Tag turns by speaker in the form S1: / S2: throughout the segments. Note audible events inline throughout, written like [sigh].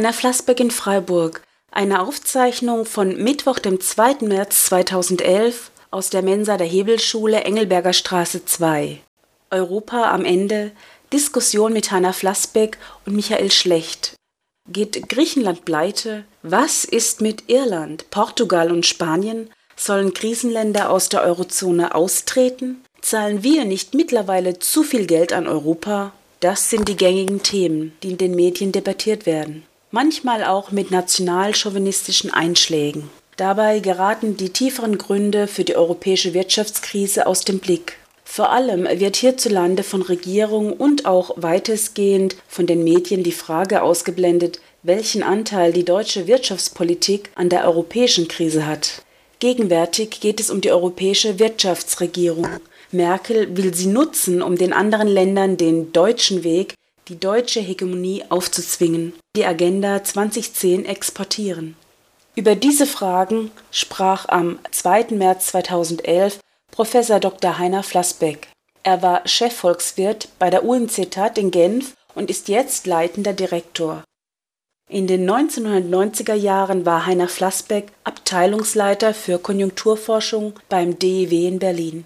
S1: Heiner Flassbeck in Freiburg. Eine Aufzeichnung von Mittwoch, dem 2. März 2011 aus der Mensa der Hebelschule Engelberger Straße 2. Europa am Ende. Diskussion mit Heiner Flassbeck und Michael Schlecht. Geht Griechenland pleite? Was ist mit Irland, Portugal und Spanien? Sollen Krisenländer aus der Eurozone austreten? Zahlen wir nicht mittlerweile zu viel Geld an Europa? Das sind die gängigen Themen, die in den Medien debattiert werden. Manchmal auch mit nationalchauvinistischen Einschlägen. Dabei geraten die tieferen Gründe für die europäische Wirtschaftskrise aus dem Blick. Vor allem wird hierzulande von Regierung und auch weitestgehend von den Medien die Frage ausgeblendet, welchen Anteil die deutsche Wirtschaftspolitik an der europäischen Krise hat. Gegenwärtig geht es um die europäische Wirtschaftsregierung. Merkel will sie nutzen, um den anderen Ländern den deutschen Weg, die deutsche Hegemonie aufzuzwingen, die Agenda 2010 exportieren. Über diese Fragen sprach am 2. März 2011 Professor Dr. Heiner Flassbeck. Er war Chefvolkswirt bei der UNCTAD in Genf und ist jetzt leitender Direktor. In den 1990er Jahren war Heiner Flassbeck Abteilungsleiter für Konjunkturforschung beim DIW in Berlin.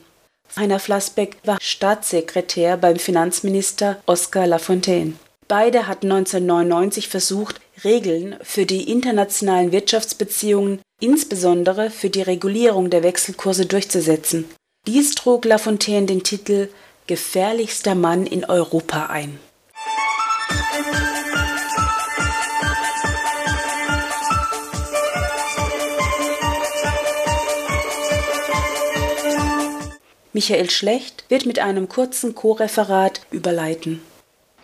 S1: Heiner Flassbeck war Staatssekretär beim Finanzminister Oskar Lafontaine. Beide hatten 1999 versucht, Regeln für die internationalen Wirtschaftsbeziehungen, insbesondere für die Regulierung der Wechselkurse durchzusetzen. Dies trug Lafontaine den Titel Gefährlichster Mann in Europa ein. Michael Schlecht wird mit einem kurzen Co-Referat überleiten.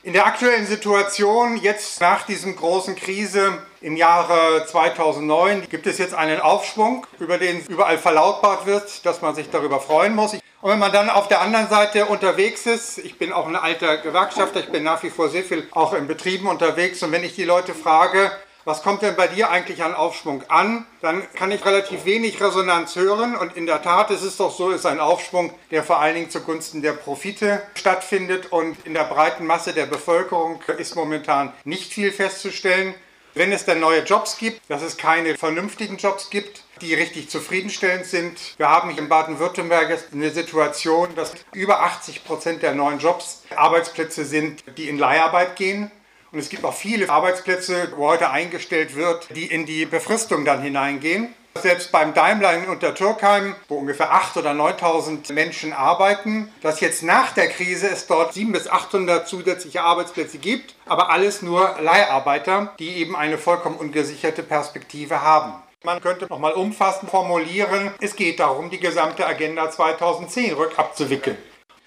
S2: In der aktuellen Situation, jetzt nach diesem großen Krise im Jahre 2009, gibt es jetzt einen Aufschwung, über den überall verlautbart wird, dass man sich darüber freuen muss. Und wenn man dann auf der anderen Seite unterwegs ist, ich bin auch ein alter Gewerkschafter, ich bin nach wie vor sehr viel auch in Betrieben unterwegs und wenn ich die Leute frage, was kommt denn bei dir eigentlich an Aufschwung an? Dann kann ich relativ wenig Resonanz hören und in der Tat ist es doch so, ist ein Aufschwung, der vor allen Dingen zugunsten der Profite stattfindet und in der breiten Masse der Bevölkerung ist momentan nicht viel festzustellen. Wenn es dann neue Jobs gibt, dass es keine vernünftigen Jobs gibt, die richtig zufriedenstellend sind. Wir haben hier in Baden-Württemberg eine Situation, dass über 80 Prozent der neuen Jobs Arbeitsplätze sind, die in Leiharbeit gehen. Und es gibt auch viele Arbeitsplätze, wo heute eingestellt wird, die in die Befristung dann hineingehen. Selbst beim Daimler in Untertürkheim, wo ungefähr 8.000 oder 9.000 Menschen arbeiten, dass jetzt nach der Krise es dort 700 bis 800 zusätzliche Arbeitsplätze gibt, aber alles nur Leiharbeiter, die eben eine vollkommen ungesicherte Perspektive haben. Man könnte nochmal umfassend formulieren, es geht darum, die gesamte Agenda 2010 rückabzuwickeln.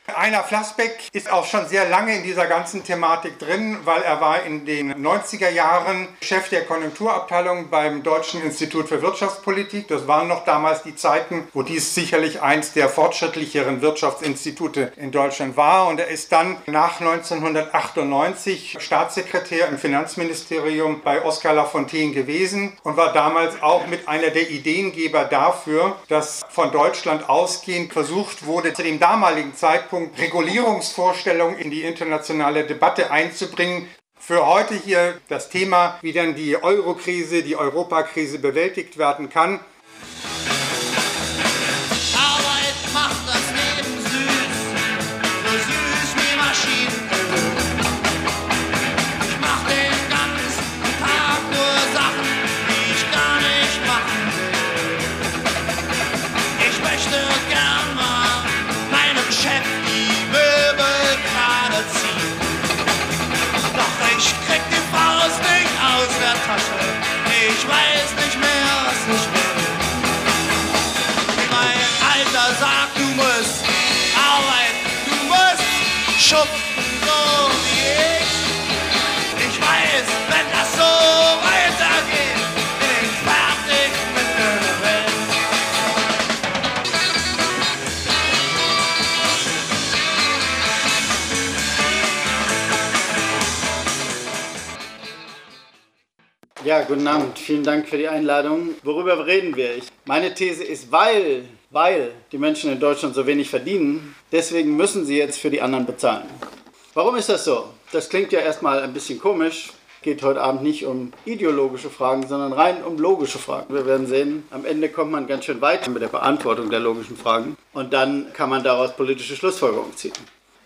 S2: Einer Flassbeck ist auch schon sehr lange in dieser ganzen Thematik drin, weil er war in den 90er Jahren Chef der Konjunkturabteilung beim Deutschen Institut für Wirtschaftspolitik. Das waren noch damals die Zeiten, wo dies sicherlich eins der fortschrittlicheren Wirtschaftsinstitute in Deutschland war. Und er ist dann nach 1998 Staatssekretär im Finanzministerium bei Oskar Lafontaine gewesen und war damals auch mit einer der Ideengeber dafür, dass von Deutschland ausgehend versucht wurde, zu dem damaligen Zeitpunkt Schwerpunkt Regulierungsvorstellungen in die internationale Debatte einzubringen. Für heute hier das Thema, wie dann die Eurokrise, die Europakrise bewältigt werden kann.
S3: Ja, guten Abend. Vielen Dank für die Einladung. Worüber reden wir? Ich, meine These ist, weil, weil die Menschen in Deutschland so wenig verdienen, deswegen müssen sie jetzt für die anderen bezahlen. Warum ist das so? Das klingt ja erstmal ein bisschen komisch. geht heute Abend nicht um ideologische Fragen, sondern rein um logische Fragen. Wir werden sehen, am Ende kommt man ganz schön weit mit der Beantwortung der logischen Fragen und dann kann man daraus politische Schlussfolgerungen ziehen.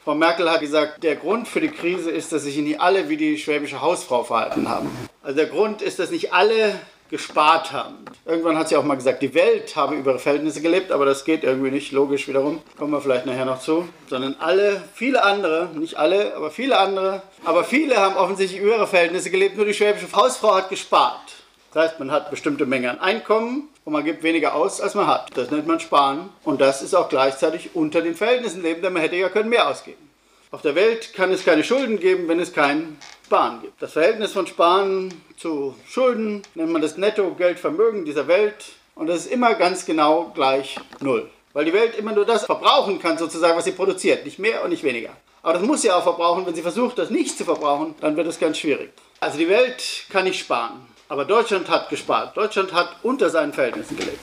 S3: Frau Merkel hat gesagt, der Grund für die Krise ist, dass sich nicht alle wie die schwäbische Hausfrau verhalten haben. Also der Grund ist, dass nicht alle gespart haben. Irgendwann hat sie auch mal gesagt, die Welt habe über ihre Verhältnisse gelebt, aber das geht irgendwie nicht, logisch wiederum, kommen wir vielleicht nachher noch zu, sondern alle, viele andere, nicht alle, aber viele andere, aber viele haben offensichtlich über ihre Verhältnisse gelebt, nur die schwäbische Hausfrau hat gespart. Das heißt, man hat bestimmte Menge an Einkommen und man gibt weniger aus, als man hat. Das nennt man Sparen und das ist auch gleichzeitig unter den Verhältnissen leben, denn man hätte ja können mehr ausgeben. Auf der Welt kann es keine Schulden geben, wenn es kein Sparen gibt. Das Verhältnis von Sparen zu Schulden nennt man das Netto-Geldvermögen dieser Welt und das ist immer ganz genau gleich Null. Weil die Welt immer nur das verbrauchen kann, sozusagen, was sie produziert, nicht mehr und nicht weniger. Aber das muss sie auch verbrauchen. Wenn sie versucht, das nicht zu verbrauchen, dann wird es ganz schwierig. Also die Welt kann nicht sparen. Aber Deutschland hat gespart. Deutschland hat unter seinen Verhältnissen gelebt.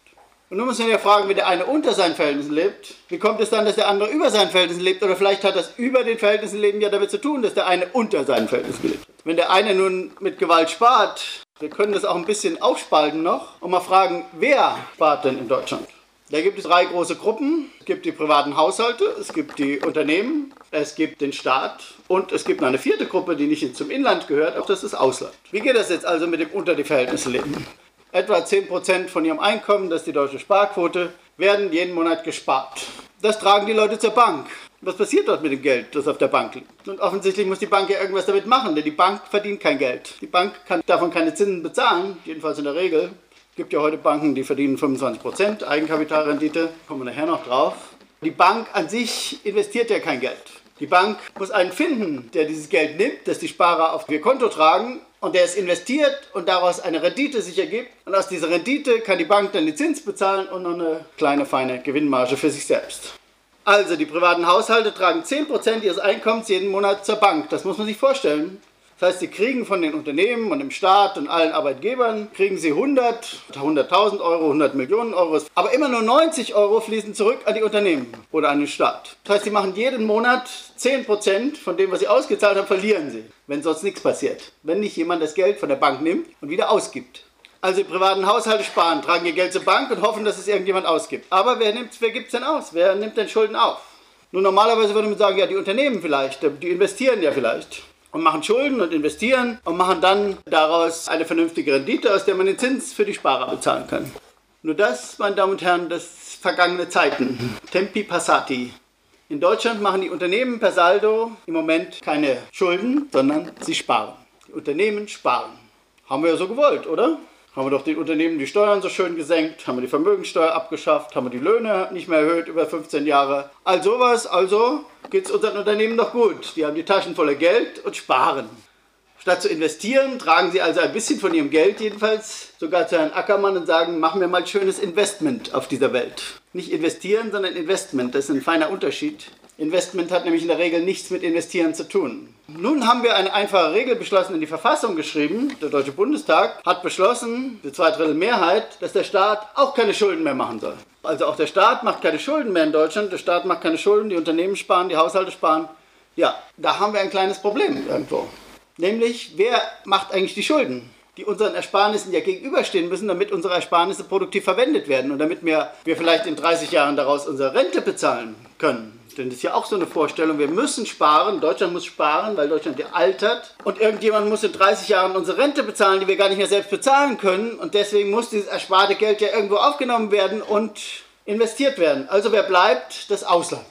S3: Und nun muss man ja fragen, wenn der eine unter seinen Verhältnissen lebt, wie kommt es dann, dass der andere über seinen Verhältnissen lebt? Oder vielleicht hat das über den Verhältnissen leben ja damit zu tun, dass der eine unter seinen Verhältnissen lebt. Wenn der eine nun mit Gewalt spart, wir können das auch ein bisschen aufspalten noch und mal fragen, wer spart denn in Deutschland? Da gibt es drei große Gruppen. Es gibt die privaten Haushalte, es gibt die Unternehmen, es gibt den Staat und es gibt noch eine vierte Gruppe, die nicht zum Inland gehört, auch das ist Ausland. Wie geht das jetzt also mit dem unter die Verhältnisse leben? Etwa 10% von ihrem Einkommen, das ist die deutsche Sparquote, werden jeden Monat gespart. Das tragen die Leute zur Bank. Was passiert dort mit dem Geld, das auf der Bank liegt? Und offensichtlich muss die Bank ja irgendwas damit machen, denn die Bank verdient kein Geld. Die Bank kann davon keine Zinsen bezahlen, jedenfalls in der Regel. Es gibt ja heute Banken, die verdienen 25% Eigenkapitalrendite, kommen wir nachher noch drauf. Die Bank an sich investiert ja kein Geld. Die Bank muss einen finden, der dieses Geld nimmt, das die Sparer auf ihr Konto tragen und der es investiert und daraus eine Rendite sich ergibt. Und aus dieser Rendite kann die Bank dann den Zins bezahlen und noch eine kleine, feine Gewinnmarge für sich selbst. Also die privaten Haushalte tragen 10% ihres Einkommens jeden Monat zur Bank. Das muss man sich vorstellen. Das heißt, sie kriegen von den Unternehmen und dem Staat und allen Arbeitgebern, kriegen sie 100, 100.000 Euro, 100 Millionen Euro. Aber immer nur 90 Euro fließen zurück an die Unternehmen oder an den Staat. Das heißt, sie machen jeden Monat 10% von dem, was sie ausgezahlt haben, verlieren sie, wenn sonst nichts passiert. Wenn nicht jemand das Geld von der Bank nimmt und wieder ausgibt. Also die privaten Haushalte sparen, tragen ihr Geld zur Bank und hoffen, dass es irgendjemand ausgibt. Aber wer, wer gibt es denn aus? Wer nimmt denn Schulden auf? Nun, normalerweise würde man sagen, ja, die Unternehmen vielleicht, die investieren ja vielleicht und machen Schulden und investieren und machen dann daraus eine vernünftige Rendite, aus der man den Zins für die Sparer bezahlen kann. Nur das, meine Damen und Herren, das vergangene Zeiten. Tempi passati. In Deutschland machen die Unternehmen per Saldo im Moment keine Schulden, sondern sie sparen. Die Unternehmen sparen. Haben wir ja so gewollt, oder? Haben wir doch den Unternehmen die Steuern so schön gesenkt, haben wir die Vermögensteuer abgeschafft, haben wir die Löhne nicht mehr erhöht über 15 Jahre. All sowas, also geht es unseren Unternehmen doch gut. Die haben die Taschen voller Geld und sparen. Statt zu investieren, tragen sie also ein bisschen von ihrem Geld jedenfalls sogar zu Herrn Ackermann und sagen, machen wir mal schönes Investment auf dieser Welt. Nicht investieren, sondern Investment, das ist ein feiner Unterschied. Investment hat nämlich in der Regel nichts mit Investieren zu tun. Nun haben wir eine einfache Regel beschlossen, in die Verfassung geschrieben. Der Deutsche Bundestag hat beschlossen, die Zweidrittel Mehrheit, dass der Staat auch keine Schulden mehr machen soll. Also auch der Staat macht keine Schulden mehr in Deutschland. Der Staat macht keine Schulden, die Unternehmen sparen, die Haushalte sparen. Ja, da haben wir ein kleines Problem irgendwo. Nämlich, wer macht eigentlich die Schulden? die unseren Ersparnissen ja gegenüberstehen müssen, damit unsere Ersparnisse produktiv verwendet werden und damit wir, wir vielleicht in 30 Jahren daraus unsere Rente bezahlen können. Denn das ist ja auch so eine Vorstellung, wir müssen sparen, Deutschland muss sparen, weil Deutschland ja altert und irgendjemand muss in 30 Jahren unsere Rente bezahlen, die wir gar nicht mehr selbst bezahlen können und deswegen muss dieses ersparte Geld ja irgendwo aufgenommen werden und investiert werden. Also wer bleibt? Das Ausland.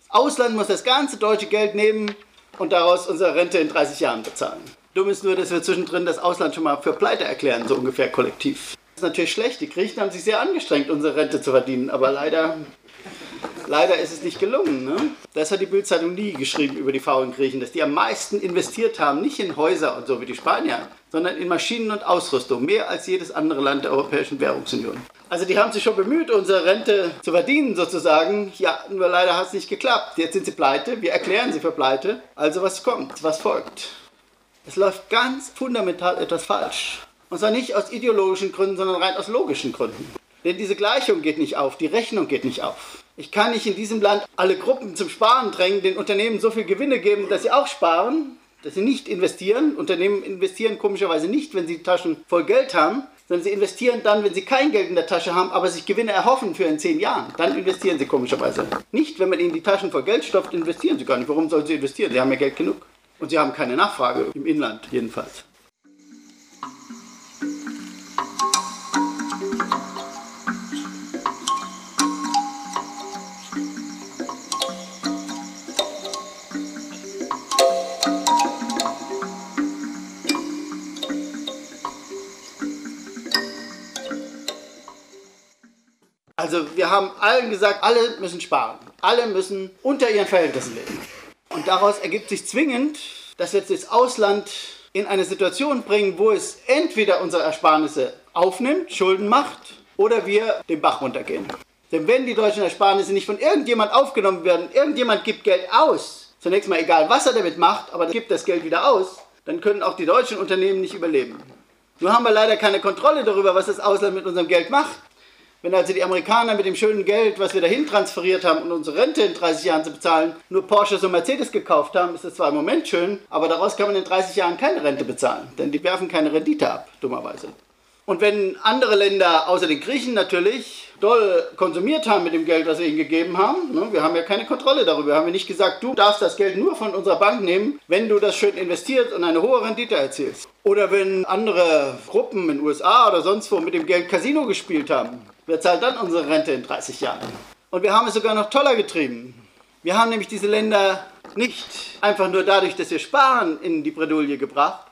S3: Das Ausland muss das ganze deutsche Geld nehmen und daraus unsere Rente in 30 Jahren bezahlen. Dumm ist nur, dass wir zwischendrin das Ausland schon mal für pleite erklären, so ungefähr kollektiv. Das ist natürlich schlecht. Die Griechen haben sich sehr angestrengt, unsere Rente zu verdienen, aber leider Leider ist es nicht gelungen. Ne? Das hat die Bildzeitung nie geschrieben über die faulen Griechen, dass die am meisten investiert haben, nicht in Häuser und so wie die Spanier, sondern in Maschinen und Ausrüstung, mehr als jedes andere Land der Europäischen Währungsunion. Also die haben sich schon bemüht, unsere Rente zu verdienen sozusagen. Ja, nur leider hat es nicht geklappt. Jetzt sind sie pleite, wir erklären sie für pleite. Also was kommt, was folgt? Es läuft ganz fundamental etwas falsch. Und zwar nicht aus ideologischen Gründen, sondern rein aus logischen Gründen. Denn diese Gleichung geht nicht auf, die Rechnung geht nicht auf. Ich kann nicht in diesem Land alle Gruppen zum Sparen drängen, den Unternehmen so viel Gewinne geben, dass sie auch sparen. dass sie nicht investieren. Unternehmen investieren komischerweise nicht, wenn sie Taschen voll Geld haben, sondern sie investieren dann, wenn sie kein Geld in der Tasche haben, aber sich Gewinne erhoffen für in zehn Jahren. Dann investieren sie komischerweise. Nicht, wenn man ihnen die Taschen voll Geld stopft, investieren sie gar nicht. Warum sollen sie investieren? Sie haben ja Geld genug. Und sie haben keine Nachfrage, im Inland jedenfalls. Also wir haben allen gesagt, alle müssen sparen. Alle müssen unter ihren Verhältnissen leben. Und daraus ergibt sich zwingend, dass wir jetzt das Ausland in eine Situation bringen, wo es entweder unsere Ersparnisse aufnimmt, Schulden macht, oder wir den Bach runtergehen. Denn wenn die deutschen Ersparnisse nicht von irgendjemand aufgenommen werden, irgendjemand gibt Geld aus, zunächst mal egal, was er damit macht, aber gibt das Geld wieder aus, dann können auch die deutschen Unternehmen nicht überleben. Nur haben wir leider keine Kontrolle darüber, was das Ausland mit unserem Geld macht. Wenn also die Amerikaner mit dem schönen Geld, was wir dahin transferiert haben, um unsere Rente in 30 Jahren zu bezahlen, nur Porsche und Mercedes gekauft haben, ist das zwar im Moment schön, aber daraus kann man in 30 Jahren keine Rente bezahlen, denn die werfen keine Rendite ab, dummerweise. Und wenn andere Länder, außer den Griechen natürlich, doll konsumiert haben mit dem Geld, das wir ihnen gegeben haben, ne, wir haben ja keine Kontrolle darüber, haben wir nicht gesagt, du darfst das Geld nur von unserer Bank nehmen, wenn du das schön investierst und eine hohe Rendite erzielst. Oder wenn andere Gruppen in den USA oder sonst wo mit dem Geld Casino gespielt haben, wer zahlt dann unsere Rente in 30 Jahren? Und wir haben es sogar noch toller getrieben. Wir haben nämlich diese Länder nicht einfach nur dadurch, dass wir sparen, in die Bredouille gebracht,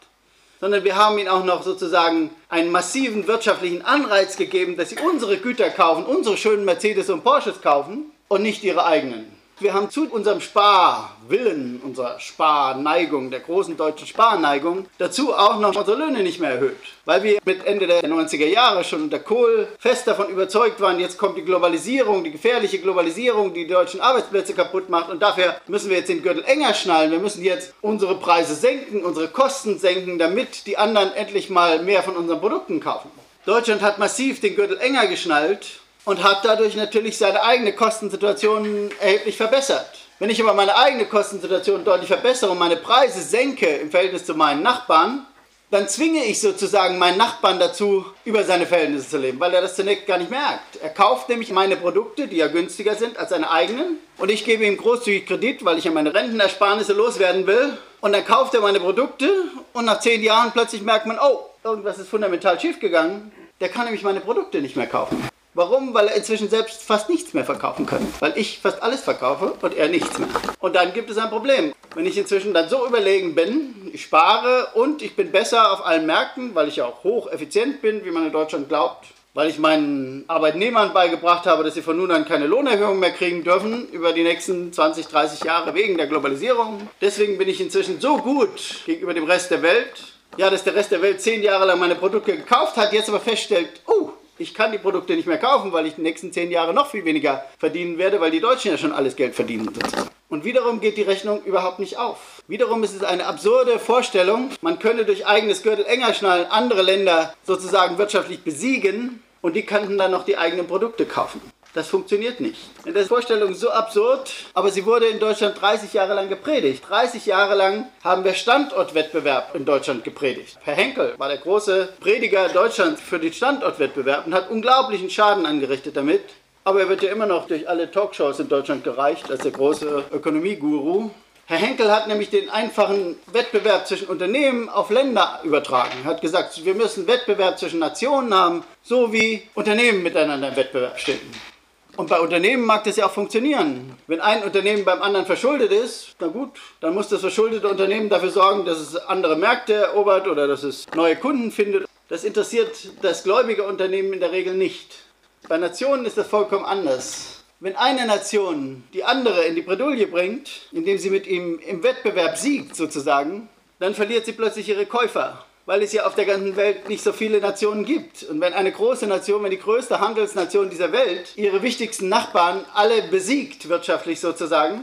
S3: sondern wir haben ihnen auch noch sozusagen einen massiven wirtschaftlichen Anreiz gegeben, dass sie unsere Güter kaufen, unsere schönen Mercedes und Porsches kaufen und nicht ihre eigenen. Wir haben zu unserem Sparwillen, unserer Sparneigung, der großen deutschen Sparneigung, dazu auch noch unsere Löhne nicht mehr erhöht. Weil wir mit Ende der 90er Jahre schon unter Kohl fest davon überzeugt waren, jetzt kommt die Globalisierung, die gefährliche Globalisierung, die die deutschen Arbeitsplätze kaputt macht und dafür müssen wir jetzt den Gürtel enger schnallen. Wir müssen jetzt unsere Preise senken, unsere Kosten senken, damit die anderen endlich mal mehr von unseren Produkten kaufen. Deutschland hat massiv den Gürtel enger geschnallt und hat dadurch natürlich seine eigene Kostensituation erheblich verbessert. Wenn ich aber meine eigene Kostensituation deutlich verbessere und meine Preise senke im Verhältnis zu meinen Nachbarn, dann zwinge ich sozusagen meinen Nachbarn dazu, über seine Verhältnisse zu leben, weil er das zunächst gar nicht merkt. Er kauft nämlich meine Produkte, die ja günstiger sind als seine eigenen, und ich gebe ihm großzügig Kredit, weil ich ja meine Rentenersparnisse loswerden will. Und dann kauft er meine Produkte und nach zehn Jahren plötzlich merkt man, oh, irgendwas ist fundamental schiefgegangen. Der kann nämlich meine Produkte nicht mehr kaufen. Warum? Weil er inzwischen selbst fast nichts mehr verkaufen kann. Weil ich fast alles verkaufe und er nichts mehr. Und dann gibt es ein Problem. Wenn ich inzwischen dann so überlegen bin, ich spare und ich bin besser auf allen Märkten, weil ich ja auch hocheffizient bin, wie man in Deutschland glaubt, weil ich meinen Arbeitnehmern beigebracht habe, dass sie von nun an keine Lohnerhöhung mehr kriegen dürfen über die nächsten 20, 30 Jahre wegen der Globalisierung. Deswegen bin ich inzwischen so gut gegenüber dem Rest der Welt, ja, dass der Rest der Welt zehn Jahre lang meine Produkte gekauft hat, jetzt aber feststellt, oh, ich kann die Produkte nicht mehr kaufen, weil ich die nächsten zehn Jahre noch viel weniger verdienen werde, weil die Deutschen ja schon alles Geld verdienen. Und wiederum geht die Rechnung überhaupt nicht auf. Wiederum ist es eine absurde Vorstellung, man könne durch eigenes Gürtel enger schnallen andere Länder sozusagen wirtschaftlich besiegen und die könnten dann noch die eigenen Produkte kaufen. Das funktioniert nicht. Das ist Vorstellung so absurd, aber sie wurde in Deutschland 30 Jahre lang gepredigt. 30 Jahre lang haben wir Standortwettbewerb in Deutschland gepredigt. Herr Henkel war der große Prediger Deutschlands für den Standortwettbewerb und hat unglaublichen Schaden angerichtet damit. Aber er wird ja immer noch durch alle Talkshows in Deutschland gereicht als der große Ökonomieguru. Herr Henkel hat nämlich den einfachen Wettbewerb zwischen Unternehmen auf Länder übertragen. Er hat gesagt, wir müssen Wettbewerb zwischen Nationen haben, so wie Unternehmen miteinander im Wettbewerb stehen. Und bei Unternehmen mag das ja auch funktionieren. Wenn ein Unternehmen beim anderen verschuldet ist, na gut, dann muss das verschuldete Unternehmen dafür sorgen, dass es andere Märkte erobert oder dass es neue Kunden findet. Das interessiert das gläubige Unternehmen in der Regel nicht. Bei Nationen ist das vollkommen anders. Wenn eine Nation die andere in die Bredouille bringt, indem sie mit ihm im Wettbewerb siegt sozusagen, dann verliert sie plötzlich ihre Käufer weil es ja auf der ganzen Welt nicht so viele Nationen gibt. Und wenn eine große Nation, wenn die größte Handelsnation dieser Welt ihre wichtigsten Nachbarn alle besiegt, wirtschaftlich sozusagen,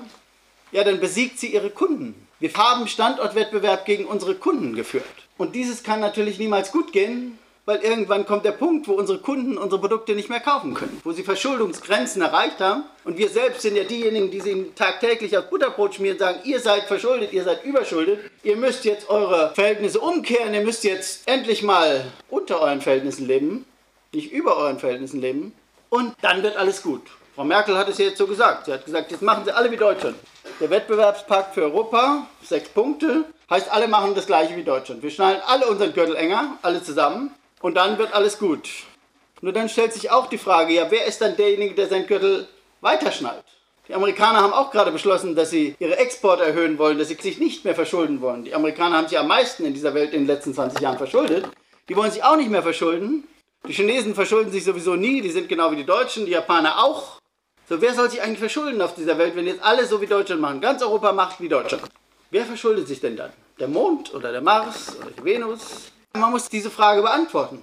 S3: ja, dann besiegt sie ihre Kunden. Wir haben Standortwettbewerb gegen unsere Kunden geführt. Und dieses kann natürlich niemals gut gehen, weil irgendwann kommt der Punkt, wo unsere Kunden unsere Produkte nicht mehr kaufen können, wo sie Verschuldungsgrenzen erreicht haben. Und wir selbst sind ja diejenigen, die sie tagtäglich auf Butterbrot schmieren und sagen, ihr seid verschuldet, ihr seid überschuldet, ihr müsst jetzt eure Verhältnisse umkehren, ihr müsst jetzt endlich mal unter euren Verhältnissen leben, nicht über euren Verhältnissen leben. Und dann wird alles gut. Frau Merkel hat es jetzt so gesagt. Sie hat gesagt, jetzt machen sie alle wie Deutschland. Der Wettbewerbspakt für Europa, sechs Punkte, heißt, alle machen das gleiche wie Deutschland. Wir schnallen alle unseren Gürtel enger, alle zusammen und dann wird alles gut. Nur dann stellt sich auch die Frage, ja, wer ist dann derjenige, der seinen Gürtel weiterschnallt? Die Amerikaner haben auch gerade beschlossen, dass sie ihre Exporte erhöhen wollen, dass sie sich nicht mehr verschulden wollen. Die Amerikaner haben sich am meisten in dieser Welt in den letzten 20 Jahren verschuldet. Die wollen sich auch nicht mehr verschulden. Die Chinesen verschulden sich sowieso nie, die sind genau wie die Deutschen, die Japaner auch. So, wer soll sich eigentlich verschulden auf dieser Welt, wenn jetzt alle so wie Deutschland machen? Ganz Europa macht wie Deutschland. Wer verschuldet sich denn dann? Der Mond oder der Mars oder die Venus? Man muss diese Frage beantworten.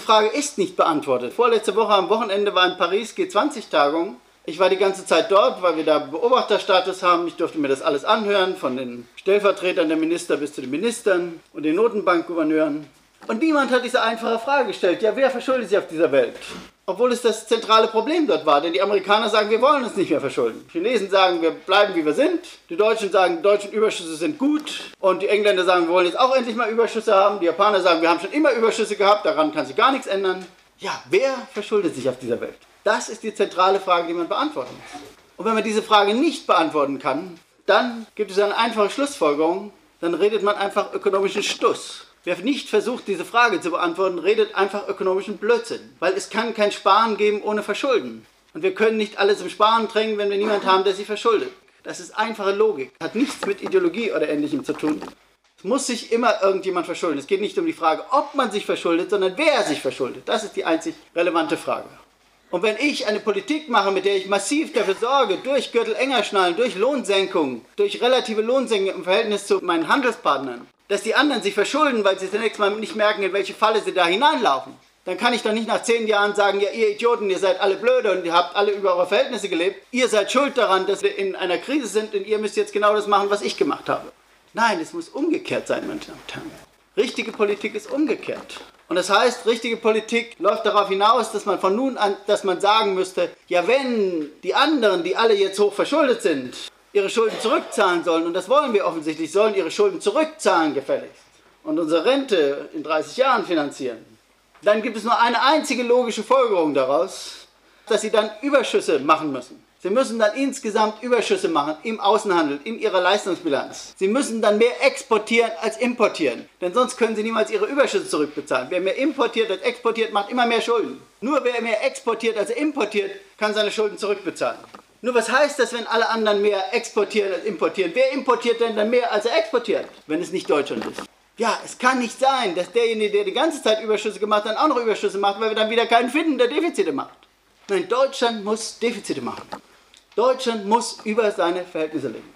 S3: Frage ist nicht beantwortet. Vorletzte Woche am Wochenende war in Paris G20-Tagung. Ich war die ganze Zeit dort, weil wir da Beobachterstatus haben. Ich durfte mir das alles anhören, von den Stellvertretern der Minister bis zu den Ministern und den Notenbankgouverneuren. Und niemand hat diese einfache Frage gestellt. Ja, wer verschuldet sich auf dieser Welt? Obwohl es das zentrale Problem dort war. Denn die Amerikaner sagen, wir wollen uns nicht mehr verschulden. Die Chinesen sagen, wir bleiben wie wir sind. Die Deutschen sagen, deutschen Überschüsse sind gut. Und die Engländer sagen, wir wollen jetzt auch endlich mal Überschüsse haben. Die Japaner sagen, wir haben schon immer Überschüsse gehabt, daran kann sich gar nichts ändern. Ja, wer verschuldet sich auf dieser Welt? Das ist die zentrale Frage, die man beantworten muss. Und wenn man diese Frage nicht beantworten kann, dann gibt es eine einfache Schlussfolgerung. Dann redet man einfach ökonomischen Stuss. Wer nicht versucht, diese Frage zu beantworten, redet einfach ökonomischen Blödsinn. Weil es kann kein Sparen geben ohne Verschulden. Und wir können nicht alle zum Sparen drängen, wenn wir niemanden haben, der sich verschuldet. Das ist einfache Logik. Hat nichts mit Ideologie oder Ähnlichem zu tun. Es muss sich immer irgendjemand verschulden. Es geht nicht um die Frage, ob man sich verschuldet, sondern wer sich verschuldet. Das ist die einzig relevante Frage. Und wenn ich eine Politik mache, mit der ich massiv dafür sorge, durch Gürtel enger schnallen, durch Lohnsenkungen, durch relative Lohnsenkungen im Verhältnis zu meinen Handelspartnern, dass die anderen sich verschulden, weil sie zunächst mal nicht merken, in welche Falle sie da hineinlaufen. Dann kann ich doch nicht nach zehn Jahren sagen, ja, ihr Idioten, ihr seid alle blöde und ihr habt alle über eure Verhältnisse gelebt. Ihr seid schuld daran, dass wir in einer Krise sind und ihr müsst jetzt genau das machen, was ich gemacht habe. Nein, es muss umgekehrt sein, meine Damen und Herren. Richtige Politik ist umgekehrt. Und das heißt, richtige Politik läuft darauf hinaus, dass man von nun an, dass man sagen müsste, ja, wenn die anderen, die alle jetzt hoch verschuldet sind, ihre Schulden zurückzahlen sollen, und das wollen wir offensichtlich, sollen ihre Schulden zurückzahlen gefälligst und unsere Rente in 30 Jahren finanzieren, dann gibt es nur eine einzige logische Folgerung daraus, dass sie dann Überschüsse machen müssen. Sie müssen dann insgesamt Überschüsse machen im Außenhandel, in ihrer Leistungsbilanz. Sie müssen dann mehr exportieren als importieren, denn sonst können sie niemals ihre Überschüsse zurückbezahlen. Wer mehr importiert als exportiert, macht immer mehr Schulden. Nur wer mehr exportiert als importiert, kann seine Schulden zurückbezahlen. Nur was heißt das, wenn alle anderen mehr exportieren als importieren? Wer importiert denn dann mehr, als er exportiert, wenn es nicht Deutschland ist? Ja, es kann nicht sein, dass derjenige, der die ganze Zeit Überschüsse gemacht hat, dann auch noch Überschüsse macht, weil wir dann wieder keinen finden, der Defizite macht. Nein, Deutschland muss Defizite machen. Deutschland muss über seine Verhältnisse leben.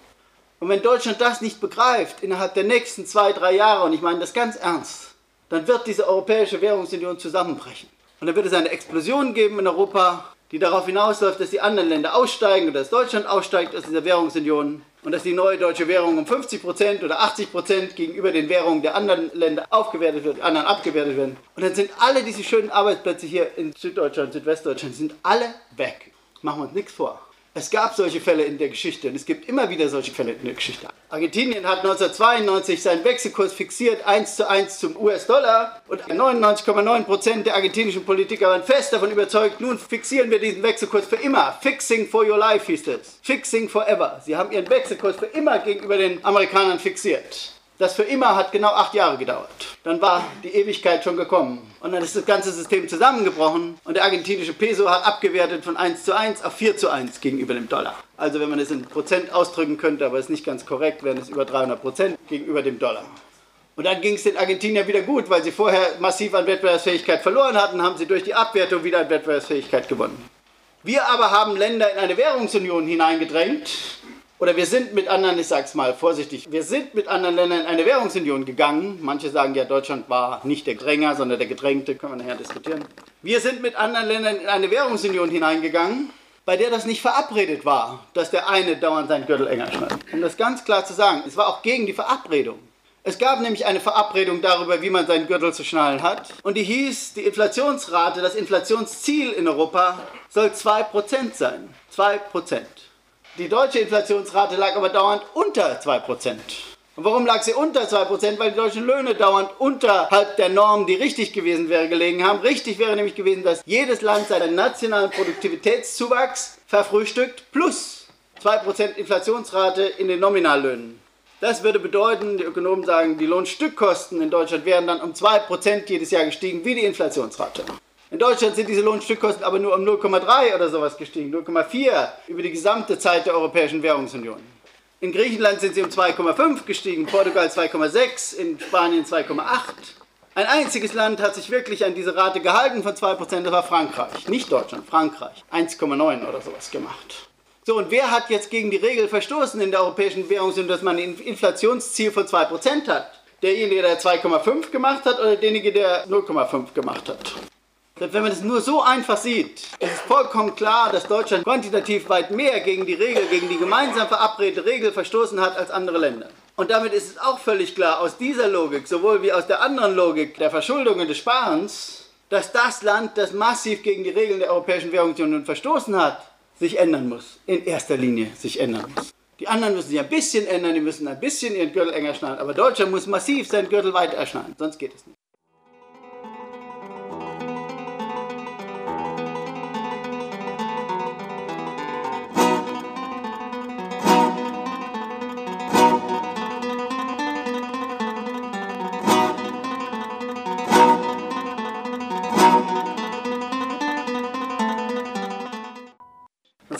S3: Und wenn Deutschland das nicht begreift innerhalb der nächsten zwei, drei Jahre, und ich meine das ganz ernst, dann wird diese Europäische Währungsunion zusammenbrechen. Und dann wird es eine Explosion geben in Europa, die darauf hinausläuft, dass die anderen Länder aussteigen oder dass Deutschland aussteigt aus dieser Währungsunion und dass die neue deutsche Währung um 50% oder 80% gegenüber den Währungen der anderen Länder aufgewertet wird, anderen abgewertet werden. Und dann sind alle diese schönen Arbeitsplätze hier in Süddeutschland, Südwestdeutschland, sind alle weg. Machen wir uns nichts vor. Es gab solche Fälle in der Geschichte und es gibt immer wieder solche Fälle in der Geschichte. Argentinien hat 1992 seinen Wechselkurs fixiert, 1 zu 1 zum US-Dollar und 99,9% der argentinischen Politiker waren fest davon überzeugt, nun fixieren wir diesen Wechselkurs für immer. Fixing for your life hieß es. Fixing forever. Sie haben ihren Wechselkurs für immer gegenüber den Amerikanern fixiert. Das für immer hat genau acht Jahre gedauert. Dann war die Ewigkeit schon gekommen. Und dann ist das ganze System zusammengebrochen und der argentinische Peso hat abgewertet von 1 zu 1 auf 4 zu 1 gegenüber dem Dollar. Also wenn man es in Prozent ausdrücken könnte, aber es ist nicht ganz korrekt, wären es über 300 Prozent gegenüber dem Dollar. Und dann ging es den Argentiniern wieder gut, weil sie vorher massiv an Wettbewerbsfähigkeit verloren hatten, haben sie durch die Abwertung wieder an Wettbewerbsfähigkeit gewonnen. Wir aber haben Länder in eine Währungsunion hineingedrängt, oder wir sind mit anderen, ich sag's mal vorsichtig, wir sind mit anderen Ländern in eine Währungsunion gegangen. Manche sagen ja, Deutschland war nicht der Dränger, sondern der Gedrängte, können wir nachher diskutieren. Wir sind mit anderen Ländern in eine Währungsunion hineingegangen, bei der das nicht verabredet war, dass der eine dauernd seinen Gürtel enger schneidet. Um das ganz klar zu sagen, es war auch gegen die Verabredung. Es gab nämlich eine Verabredung darüber, wie man seinen Gürtel zu schnallen hat. Und die hieß, die Inflationsrate, das Inflationsziel in Europa soll 2% sein. 2%. Die deutsche Inflationsrate lag aber dauernd unter 2%. Und warum lag sie unter 2%? Weil die deutschen Löhne dauernd unterhalb der Norm, die richtig gewesen wäre, gelegen haben. Richtig wäre nämlich gewesen, dass jedes Land seinen nationalen Produktivitätszuwachs verfrühstückt plus 2% Inflationsrate in den Nominallöhnen. Das würde bedeuten, die Ökonomen sagen, die Lohnstückkosten in Deutschland wären dann um 2% jedes Jahr gestiegen, wie die Inflationsrate. In Deutschland sind diese Lohnstückkosten aber nur um 0,3 oder sowas gestiegen, 0,4 über die gesamte Zeit der Europäischen Währungsunion. In Griechenland sind sie um 2,5 gestiegen, Portugal 2,6, in Spanien 2,8. Ein einziges Land hat sich wirklich an diese Rate gehalten von 2%, das war Frankreich. Nicht Deutschland, Frankreich. 1,9 oder sowas gemacht. So, und wer hat jetzt gegen die Regel verstoßen in der Europäischen Währungsunion, dass man ein Inflationsziel von 2% hat? Derjenige, der 2,5 gemacht hat oder derjenige, der 0,5 gemacht hat? Wenn man es nur so einfach sieht, ist es vollkommen klar, dass Deutschland quantitativ weit mehr gegen die Regel, gegen die gemeinsam verabredete Regel verstoßen hat als andere Länder. Und damit ist es auch völlig klar, aus dieser Logik, sowohl wie aus der anderen Logik der Verschuldung und des Sparens, dass das Land, das massiv gegen die Regeln der Europäischen Währungsunion verstoßen hat, sich ändern muss. In erster Linie sich ändern muss. Die anderen müssen sich ein bisschen ändern, die müssen ein bisschen ihren Gürtel enger schnallen. Aber Deutschland muss massiv seinen Gürtel weiter schnallen, sonst geht es nicht.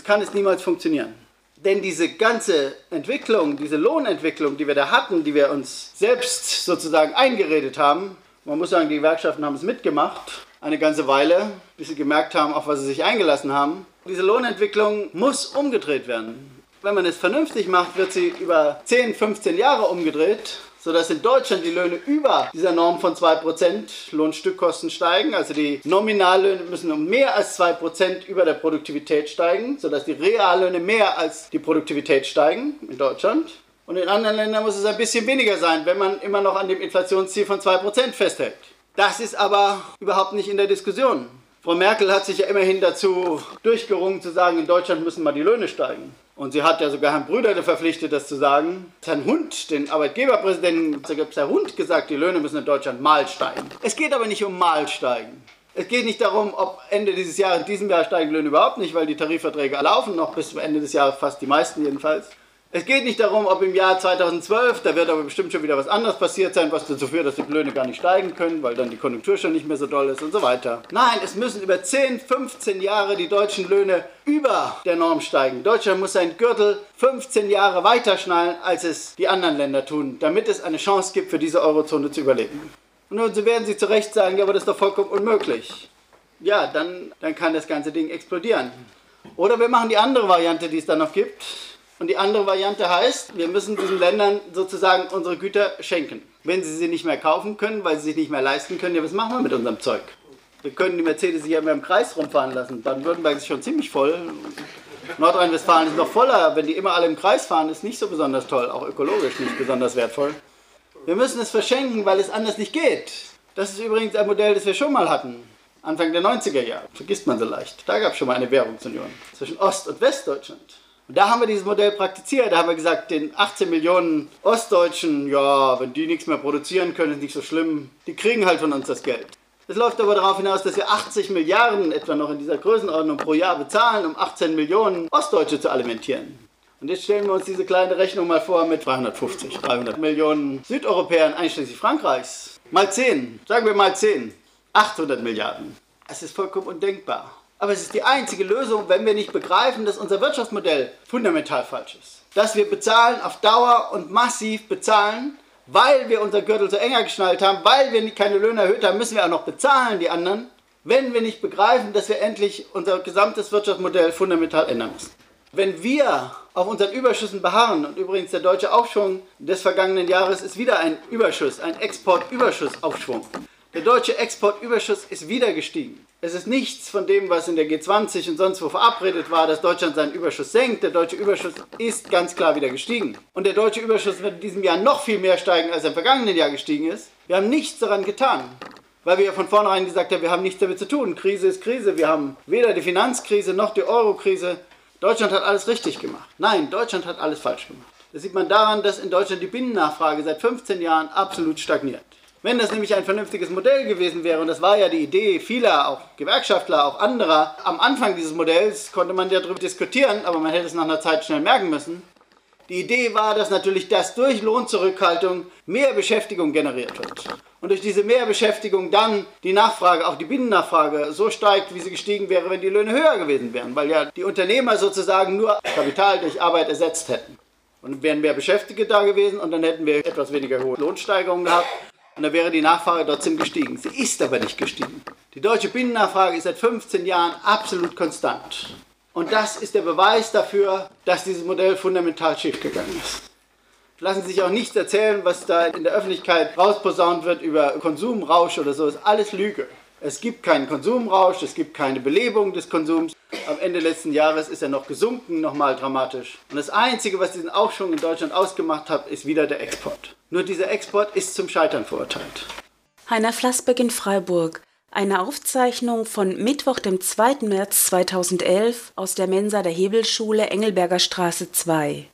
S3: Kann es niemals funktionieren. Denn diese ganze Entwicklung, diese Lohnentwicklung, die wir da hatten, die wir uns selbst sozusagen eingeredet haben, man muss sagen, die Gewerkschaften haben es mitgemacht, eine ganze Weile, bis sie gemerkt haben, auf was sie sich eingelassen haben. Diese Lohnentwicklung muss umgedreht werden. Wenn man es vernünftig macht, wird sie über 10, 15 Jahre umgedreht sodass in Deutschland die Löhne über dieser Norm von 2% Lohnstückkosten steigen. Also die Nominallöhne müssen um mehr als 2% über der Produktivität steigen, sodass die Reallöhne mehr als die Produktivität steigen in Deutschland. Und in anderen Ländern muss es ein bisschen weniger sein, wenn man immer noch an dem Inflationsziel von 2% festhält. Das ist aber überhaupt nicht in der Diskussion. Frau Merkel hat sich ja immerhin dazu durchgerungen zu sagen, in Deutschland müssen mal die Löhne steigen. Und sie hat ja sogar Herrn Brüder verpflichtet, das zu sagen. Herrn Hund, den Arbeitgeberpräsidenten, hat Herr Hund gesagt, die Löhne müssen in Deutschland mal steigen. Es geht aber nicht um mal steigen. Es geht nicht darum, ob Ende dieses Jahres, in diesem Jahr steigen Löhne überhaupt nicht, weil die Tarifverträge laufen noch bis zum Ende des Jahres, fast die meisten jedenfalls. Es geht nicht darum, ob im Jahr 2012, da wird aber bestimmt schon wieder was anderes passiert sein, was dazu führt, dass die Löhne gar nicht steigen können, weil dann die Konjunktur schon nicht mehr so doll ist und so weiter. Nein, es müssen über 10, 15 Jahre die deutschen Löhne über der Norm steigen. Deutschland muss seinen Gürtel 15 Jahre weiter schnallen, als es die anderen Länder tun, damit es eine Chance gibt, für diese Eurozone zu überleben. Und nun werden Sie zu Recht sagen, ja, aber das ist doch vollkommen unmöglich. Ja, dann, dann kann das ganze Ding explodieren. Oder wir machen die andere Variante, die es dann noch gibt und die andere Variante heißt, wir müssen diesen Ländern sozusagen unsere Güter schenken. Wenn sie sie nicht mehr kaufen können, weil sie sich nicht mehr leisten können, ja, was machen wir mit unserem Zeug? Wir können die Mercedes hier immer im Kreis rumfahren lassen. Baden-Württemberg ist schon ziemlich voll. Nordrhein-Westfalen ist noch voller. Wenn die immer alle im Kreis fahren, ist nicht so besonders toll. Auch ökologisch nicht besonders wertvoll. Wir müssen es verschenken, weil es anders nicht geht. Das ist übrigens ein Modell, das wir schon mal hatten. Anfang der 90er Jahre. Vergisst man so leicht. Da gab es schon mal eine Währungsunion zwischen Ost- und Westdeutschland. Und da haben wir dieses Modell praktiziert. Da haben wir gesagt, den 18 Millionen Ostdeutschen, ja, wenn die nichts mehr produzieren können, ist nicht so schlimm. Die kriegen halt von uns das Geld. Es läuft aber darauf hinaus, dass wir 80 Milliarden etwa noch in dieser Größenordnung pro Jahr bezahlen, um 18 Millionen Ostdeutsche zu alimentieren. Und jetzt stellen wir uns diese kleine Rechnung mal vor mit 250, 300 Millionen Südeuropäern einschließlich Frankreichs. Mal 10, sagen wir mal 10, 800 Milliarden. Es ist vollkommen undenkbar. Aber es ist die einzige Lösung, wenn wir nicht begreifen, dass unser Wirtschaftsmodell fundamental falsch ist. Dass wir bezahlen auf Dauer und massiv bezahlen, weil wir unser Gürtel so enger geschnallt haben, weil wir keine Löhne erhöht haben, müssen wir auch noch bezahlen, die anderen, wenn wir nicht begreifen, dass wir endlich unser gesamtes Wirtschaftsmodell fundamental ändern müssen. Wenn wir auf unseren Überschüssen beharren, und übrigens der deutsche Aufschwung des vergangenen Jahres ist wieder ein Überschuss, ein Exportüberschussaufschwung. Der deutsche Exportüberschuss ist wieder gestiegen. Es ist nichts von dem, was in der G20 und sonst wo verabredet war, dass Deutschland seinen Überschuss senkt. Der deutsche Überschuss ist ganz klar wieder gestiegen. Und der deutsche Überschuss wird in diesem Jahr noch viel mehr steigen, als er im vergangenen Jahr gestiegen ist. Wir haben nichts daran getan weil wir ja von vornherein gesagt haben, wir haben nichts damit zu tun. Krise ist Krise. Wir haben weder die Finanzkrise noch die Eurokrise. Deutschland hat alles richtig gemacht. Nein, Deutschland hat alles falsch gemacht. Das sieht man daran, dass in Deutschland die Binnennachfrage seit 15 Jahren absolut stagniert. Wenn das nämlich ein vernünftiges Modell gewesen wäre, und das war ja die Idee vieler, auch Gewerkschaftler, auch anderer, am Anfang dieses Modells konnte man ja darüber diskutieren, aber man hätte es nach einer Zeit schnell merken müssen. Die Idee war, dass natürlich das durch Lohnzurückhaltung mehr Beschäftigung generiert wird. Und durch diese Mehrbeschäftigung dann die Nachfrage, auch die Binnennachfrage, so steigt, wie sie gestiegen wäre, wenn die Löhne höher gewesen wären, weil ja die Unternehmer sozusagen nur Kapital durch Arbeit ersetzt hätten. Und wären mehr Beschäftigte da gewesen und dann hätten wir etwas weniger hohe Lohnsteigerungen gehabt und dann wäre die Nachfrage trotzdem gestiegen. Sie ist aber nicht gestiegen. Die deutsche Binnennachfrage ist seit 15 Jahren absolut konstant. Und das ist der Beweis dafür, dass dieses Modell fundamental schiefgegangen ist. Lassen Sie sich auch nichts erzählen, was da in der Öffentlichkeit rausposaunt wird über Konsumrausch oder so. Das ist alles Lüge. Es gibt keinen Konsumrausch, es gibt keine Belebung des Konsums. Am Ende letzten Jahres ist er noch gesunken, nochmal dramatisch. Und das Einzige, was diesen Aufschwung in Deutschland ausgemacht hat, ist wieder der Export. Nur dieser Export ist zum Scheitern verurteilt.
S1: Heiner Flassbeck in Freiburg. Eine Aufzeichnung von Mittwoch, dem 2. März 2011 aus der Mensa der Hebelschule Engelberger Straße 2.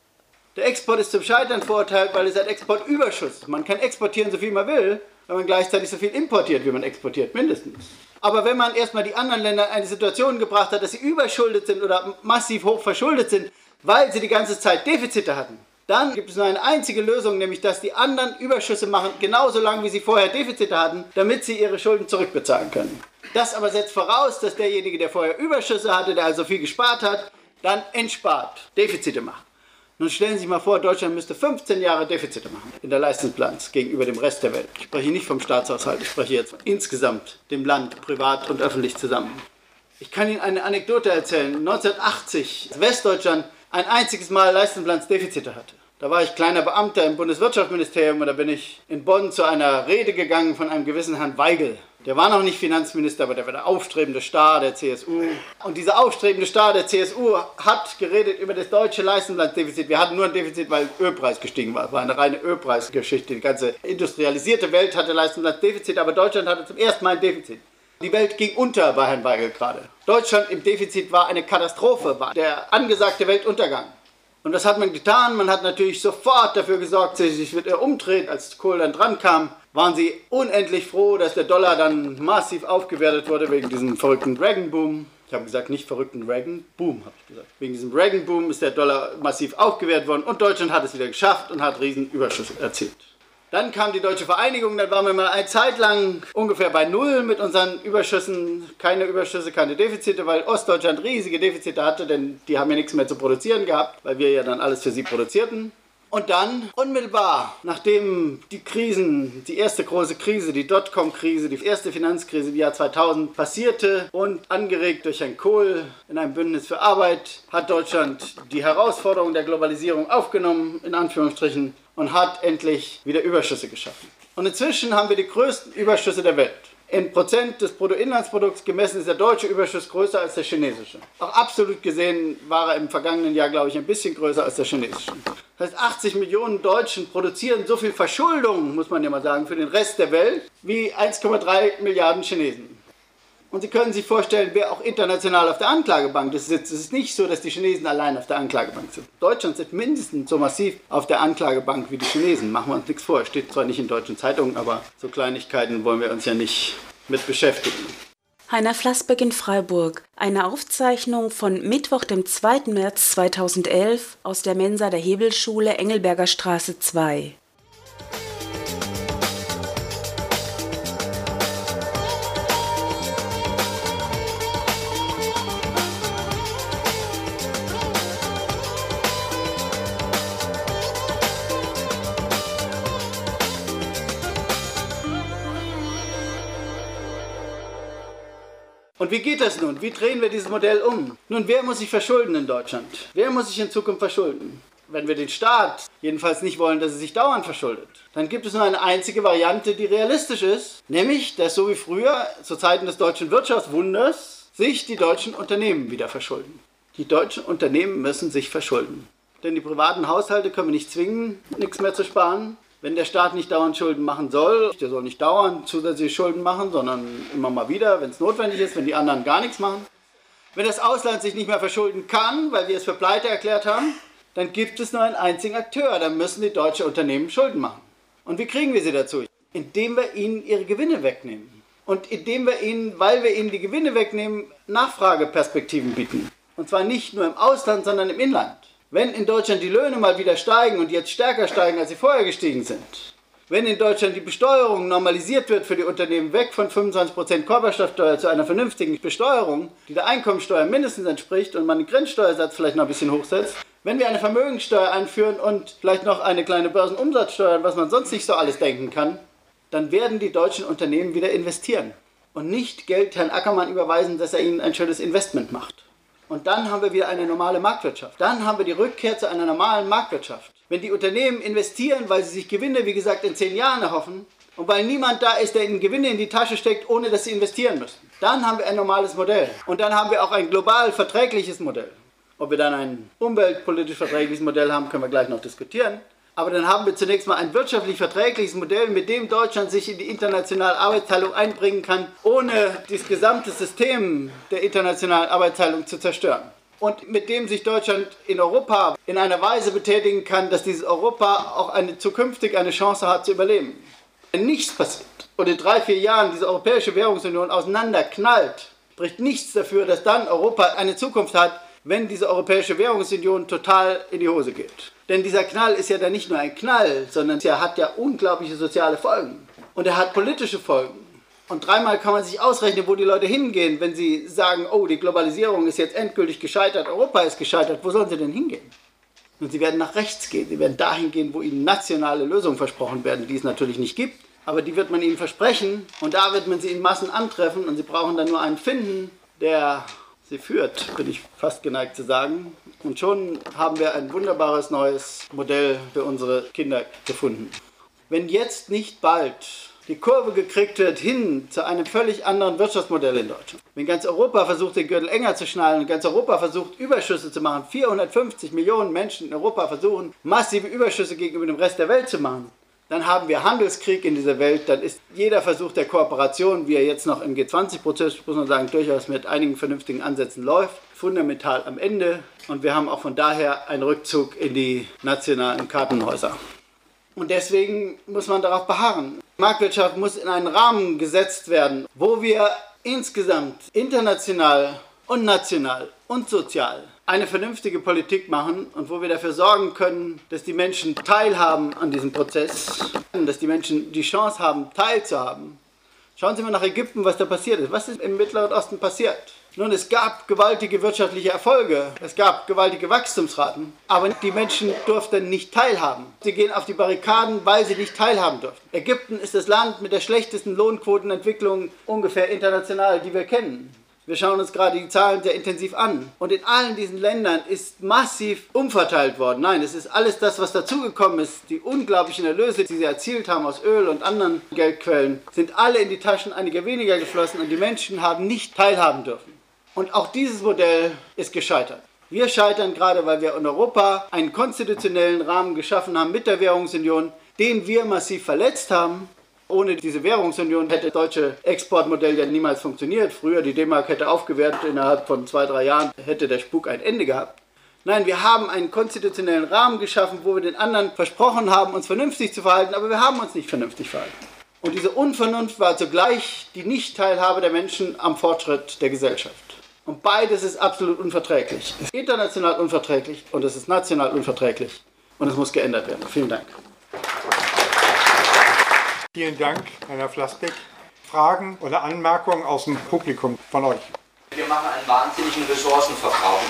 S3: Der Export ist zum Scheitern verurteilt, weil es hat Exportüberschuss. Man kann exportieren, so viel man will, wenn man gleichzeitig so viel importiert, wie man exportiert, mindestens. Aber wenn man erstmal die anderen Länder in eine Situation gebracht hat, dass sie überschuldet sind oder massiv hoch verschuldet sind, weil sie die ganze Zeit Defizite hatten, dann gibt es nur eine einzige Lösung, nämlich dass die anderen Überschüsse machen, genauso lange wie sie vorher Defizite hatten, damit sie ihre Schulden zurückbezahlen können. Das aber setzt voraus, dass derjenige, der vorher Überschüsse hatte, der also viel gespart hat, dann entspart, Defizite macht. Nun stellen Sie sich mal vor, Deutschland müsste 15 Jahre Defizite machen in der Leistungsbilanz gegenüber dem Rest der Welt. Ich spreche nicht vom Staatshaushalt, ich spreche jetzt insgesamt dem Land, privat und öffentlich zusammen. Ich kann Ihnen eine Anekdote erzählen. 1980 Westdeutschland ein einziges Mal Leistungsbilanzdefizite hatte. Da war ich kleiner Beamter im Bundeswirtschaftsministerium und da bin ich in Bonn zu einer Rede gegangen von einem gewissen Herrn Weigel. Der war noch nicht Finanzminister, aber der war der aufstrebende Star der CSU. Und dieser aufstrebende Star der CSU hat geredet über das deutsche Leistungsbilanzdefizit. Wir hatten nur ein Defizit, weil Ölpreis gestiegen war. Es war eine reine Ölpreisgeschichte. Die ganze industrialisierte Welt hatte Leistungsbilanzdefizit, aber Deutschland hatte zum ersten Mal ein Defizit. Die Welt ging unter bei Herrn Weigel gerade. Deutschland im Defizit war eine Katastrophe, war der angesagte Weltuntergang. Und das hat man getan. Man hat natürlich sofort dafür gesorgt, dass sich wieder umdreht. Als Kohl dann dran kam, waren sie unendlich froh, dass der Dollar dann massiv aufgewertet wurde wegen diesem verrückten Dragon Boom. Ich habe gesagt, nicht verrückten Dragon Boom, habe ich gesagt. Wegen diesem Dragon Boom ist der Dollar massiv aufgewertet worden und Deutschland hat es wieder geschafft und hat riesen Überschüsse erzielt. Dann kam die Deutsche Vereinigung, dann waren wir mal eine Zeit lang ungefähr bei Null mit unseren Überschüssen. Keine Überschüsse, keine Defizite, weil Ostdeutschland riesige Defizite hatte, denn die haben ja nichts mehr zu produzieren gehabt, weil wir ja dann alles für sie produzierten. Und dann unmittelbar, nachdem die Krisen, die erste große Krise, die Dotcom-Krise, die erste Finanzkrise im Jahr 2000 passierte und angeregt durch Herrn Kohl in einem Bündnis für Arbeit, hat Deutschland die Herausforderung der Globalisierung aufgenommen, in Anführungsstrichen, und hat endlich wieder Überschüsse geschaffen. Und inzwischen haben wir die größten Überschüsse der Welt. In Prozent des Bruttoinlandsprodukts gemessen ist der deutsche Überschuss größer als der chinesische. Auch absolut gesehen war er im vergangenen Jahr, glaube ich, ein bisschen größer als der chinesische. Das heißt, 80 Millionen Deutschen produzieren so viel Verschuldung, muss man ja mal sagen, für den Rest der Welt wie 1,3 Milliarden Chinesen. Und Sie können sich vorstellen, wer auch international auf der Anklagebank sitzt. Es ist nicht so, dass die Chinesen allein auf der Anklagebank sind. Deutschland sitzt mindestens so massiv auf der Anklagebank wie die Chinesen. Machen wir uns nichts vor. Steht zwar nicht in deutschen Zeitungen, aber so Kleinigkeiten wollen wir uns ja nicht mit beschäftigen.
S1: Heiner Flassbeck in Freiburg. Eine Aufzeichnung von Mittwoch, dem 2. März 2011 aus der Mensa der Hebelschule Engelberger Straße 2.
S3: Und wie geht das nun? Wie drehen wir dieses Modell um? Nun, wer muss sich verschulden in Deutschland? Wer muss sich in Zukunft verschulden? Wenn wir den Staat jedenfalls nicht wollen, dass er sich dauernd verschuldet, dann gibt es nur eine einzige Variante, die realistisch ist, nämlich, dass so wie früher zu Zeiten des deutschen Wirtschaftswunders sich die deutschen Unternehmen wieder verschulden. Die deutschen Unternehmen müssen sich verschulden. Denn die privaten Haushalte können wir nicht zwingen, nichts mehr zu sparen. Wenn der Staat nicht dauernd Schulden machen soll, der soll nicht dauernd zusätzliche Schulden machen, sondern immer mal wieder, wenn es notwendig ist, wenn die anderen gar nichts machen. Wenn das Ausland sich nicht mehr verschulden kann, weil wir es für pleite erklärt haben, dann gibt es nur einen einzigen Akteur. Dann müssen die deutschen Unternehmen Schulden machen. Und wie kriegen wir sie dazu? Indem wir ihnen ihre Gewinne wegnehmen. Und indem wir ihnen, weil wir ihnen die Gewinne wegnehmen, Nachfrageperspektiven bieten. Und zwar nicht nur im Ausland, sondern im Inland. Wenn in Deutschland die Löhne mal wieder steigen und jetzt stärker steigen, als sie vorher gestiegen sind, wenn in Deutschland die Besteuerung normalisiert wird für die Unternehmen weg von 25% Körperschaftssteuer zu einer vernünftigen Besteuerung, die der Einkommensteuer mindestens entspricht und man den Grenzsteuersatz vielleicht noch ein bisschen hochsetzt, wenn wir eine Vermögensteuer einführen und vielleicht noch eine kleine Börsenumsatzsteuer, was man sonst nicht so alles denken kann, dann werden die deutschen Unternehmen wieder investieren und nicht Geld Herrn Ackermann überweisen, dass er ihnen ein schönes Investment macht. Und dann haben wir wieder eine normale Marktwirtschaft. Dann haben wir die Rückkehr zu einer normalen Marktwirtschaft. Wenn die Unternehmen investieren, weil sie sich Gewinne, wie gesagt, in zehn Jahren erhoffen und weil niemand da ist, der ihnen Gewinne in die Tasche steckt, ohne dass sie investieren müssen, dann haben wir ein normales Modell. Und dann haben wir auch ein global verträgliches Modell. Ob wir dann ein umweltpolitisch verträgliches Modell haben, können wir gleich noch diskutieren. Aber dann haben wir zunächst mal ein wirtschaftlich verträgliches Modell, mit dem Deutschland sich in die internationale Arbeitsteilung einbringen kann, ohne das gesamte System der internationalen Arbeitsteilung zu zerstören. Und mit dem sich Deutschland in Europa in einer Weise betätigen kann, dass dieses Europa auch eine, zukünftig eine Chance hat zu überleben. Wenn nichts passiert und in drei, vier Jahren diese Europäische Währungsunion auseinanderknallt, spricht nichts dafür, dass dann Europa eine Zukunft hat, wenn diese Europäische Währungsunion total in die Hose geht. Denn dieser Knall ist ja dann nicht nur ein Knall, sondern er hat ja unglaubliche soziale Folgen. Und er hat politische Folgen. Und dreimal kann man sich ausrechnen, wo die Leute hingehen, wenn sie sagen, oh, die Globalisierung ist jetzt endgültig gescheitert, Europa ist gescheitert. Wo sollen sie denn hingehen? Und sie werden nach rechts gehen. Sie werden dahin gehen, wo ihnen nationale Lösungen versprochen werden, die es natürlich nicht gibt. Aber die wird man ihnen versprechen und da wird man sie in Massen antreffen und sie brauchen dann nur einen finden, der sie führt, bin ich fast geneigt zu sagen. Und schon haben wir ein wunderbares neues Modell für unsere Kinder gefunden. Wenn jetzt nicht bald die Kurve gekriegt wird hin zu einem völlig anderen Wirtschaftsmodell in Deutschland. Wenn ganz Europa versucht, den Gürtel enger zu schnallen und ganz Europa versucht, Überschüsse zu machen, 450 Millionen Menschen in Europa versuchen, massive Überschüsse gegenüber dem Rest der Welt zu machen, dann haben wir Handelskrieg in dieser Welt, dann ist jeder Versuch der Kooperation, wie er jetzt noch im G20-Prozess, muss man sagen, durchaus mit einigen vernünftigen Ansätzen läuft, fundamental am Ende. Und wir haben auch von daher einen Rückzug in die nationalen Kartenhäuser. Und deswegen muss man darauf beharren. Marktwirtschaft muss in einen Rahmen gesetzt werden, wo wir insgesamt international und national und sozial eine vernünftige Politik machen und wo wir dafür sorgen können, dass die Menschen teilhaben an diesem Prozess, dass die Menschen die Chance haben, teilzuhaben. Schauen Sie mal nach Ägypten, was da passiert ist. Was ist im Mittleren Osten passiert? Nun, es gab gewaltige wirtschaftliche Erfolge, es gab gewaltige Wachstumsraten, aber die Menschen durften nicht teilhaben. Sie gehen auf die Barrikaden, weil sie nicht teilhaben durften. Ägypten ist das Land mit der schlechtesten Lohnquotenentwicklung ungefähr international, die wir kennen. Wir schauen uns gerade die Zahlen sehr intensiv an. Und in allen diesen Ländern ist massiv umverteilt worden. Nein, es ist alles das, was dazugekommen ist. Die unglaublichen Erlöse, die sie erzielt haben aus Öl und anderen Geldquellen, sind alle in die Taschen einiger weniger geflossen und die Menschen haben nicht teilhaben dürfen. Und auch dieses Modell ist gescheitert. Wir scheitern gerade, weil wir in Europa einen konstitutionellen Rahmen geschaffen haben mit der Währungsunion, den wir massiv verletzt haben ohne diese Währungsunion hätte das deutsche Exportmodell ja niemals funktioniert. Früher die D-Mark hätte aufgewertet, innerhalb von zwei, drei Jahren hätte der Spuk ein Ende gehabt. Nein, wir haben einen konstitutionellen Rahmen geschaffen, wo wir den anderen versprochen haben, uns vernünftig zu verhalten, aber wir haben uns nicht vernünftig verhalten. Und diese Unvernunft war zugleich die Nichtteilhabe der Menschen am Fortschritt der Gesellschaft. Und beides ist absolut unverträglich. Es ist international unverträglich und es ist national unverträglich. Und es muss geändert werden. Vielen Dank.
S2: Vielen Dank, Herr Flassbeck. Fragen oder Anmerkungen aus dem Publikum von euch?
S4: Wir machen einen wahnsinnigen Ressourcenverbrauch.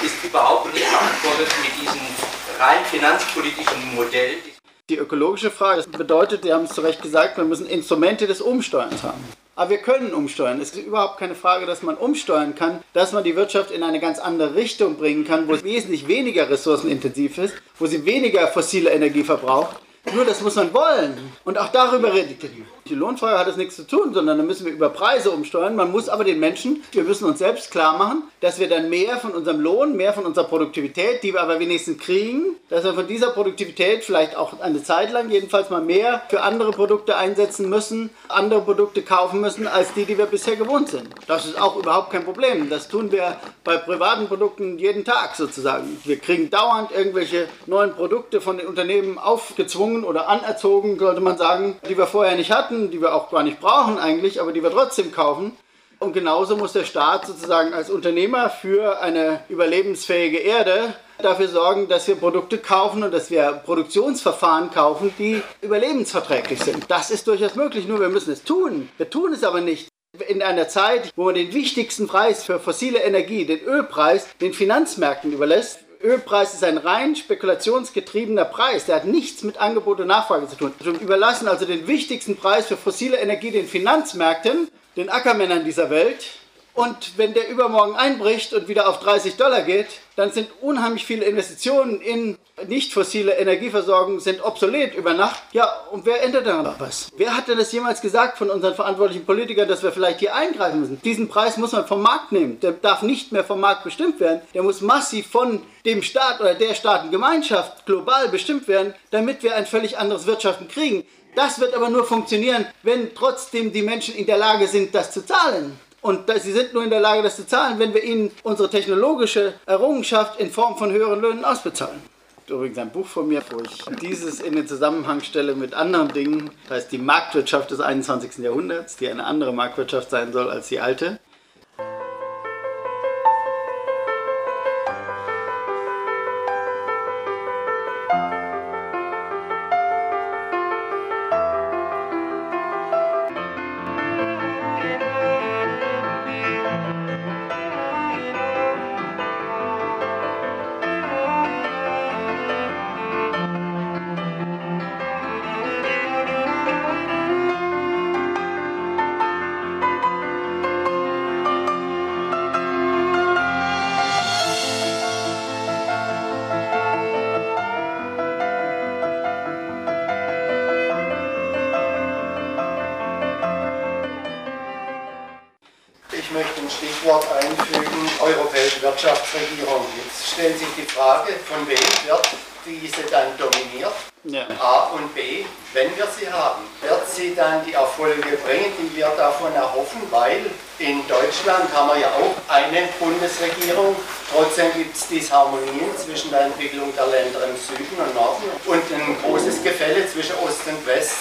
S4: Ist überhaupt nicht beantwortet mit diesem rein finanzpolitischen Modell.
S3: Die ökologische Frage das bedeutet, Sie haben es zu Recht gesagt, wir müssen Instrumente des Umsteuerns haben. Aber wir können umsteuern. Es ist überhaupt keine Frage, dass man umsteuern kann, dass man die Wirtschaft in eine ganz andere Richtung bringen kann, wo es wesentlich weniger ressourcenintensiv ist, wo sie weniger fossile Energie verbraucht nur das muss man wollen. Und auch darüber redet ihr. Die Lohnfrage hat das nichts zu tun, sondern da müssen wir über Preise umsteuern. Man muss aber den Menschen, wir müssen uns selbst klar machen, dass wir dann mehr von unserem Lohn, mehr von unserer Produktivität, die wir aber wenigstens kriegen, dass wir von dieser Produktivität vielleicht auch eine Zeit lang jedenfalls mal mehr für andere Produkte einsetzen müssen, andere Produkte kaufen müssen, als die, die wir bisher gewohnt sind. Das ist auch überhaupt kein Problem. Das tun wir bei privaten Produkten jeden Tag sozusagen. Wir kriegen dauernd irgendwelche neuen Produkte von den Unternehmen aufgezwungen oder anerzogen, könnte man sagen, die wir vorher nicht hatten, die wir auch gar nicht brauchen eigentlich, aber die wir trotzdem kaufen. Und genauso muss der Staat sozusagen als Unternehmer für eine überlebensfähige Erde dafür sorgen, dass wir Produkte kaufen und dass wir Produktionsverfahren kaufen, die überlebensverträglich sind. Das ist durchaus möglich, nur wir müssen es tun. Wir tun es aber nicht. In einer Zeit, wo man den wichtigsten Preis für fossile Energie, den Ölpreis, den Finanzmärkten überlässt, Ölpreis ist ein rein spekulationsgetriebener Preis. Der hat nichts mit Angebot und Nachfrage zu tun. Wir überlassen also den wichtigsten Preis für fossile Energie den Finanzmärkten, den Ackermännern dieser Welt. Und wenn der übermorgen einbricht und wieder auf 30 Dollar geht, dann sind unheimlich viele Investitionen in nicht fossile Energieversorgung sind obsolet über Nacht. Ja, und wer ändert da noch was? Wer hat denn das jemals gesagt von unseren verantwortlichen Politikern, dass wir vielleicht hier eingreifen müssen? Diesen Preis muss man vom Markt nehmen. Der darf nicht mehr vom Markt bestimmt werden. Der muss massiv von dem Staat oder der Staatengemeinschaft global bestimmt werden, damit wir ein völlig anderes Wirtschaften kriegen. Das wird aber nur funktionieren, wenn trotzdem die Menschen in der Lage sind, das zu zahlen. Und sie sind nur in der Lage, das zu zahlen, wenn wir ihnen unsere technologische Errungenschaft in Form von höheren Löhnen ausbezahlen. Übrigens ein Buch von mir, wo ich dieses in den Zusammenhang stelle mit anderen Dingen. Das heißt, die Marktwirtschaft des 21. Jahrhunderts, die eine andere Marktwirtschaft sein soll als die alte.
S5: Bundesregierung. Trotzdem gibt es Disharmonien zwischen der Entwicklung der Länder im Süden und Norden und ein großes Gefälle zwischen Ost und West.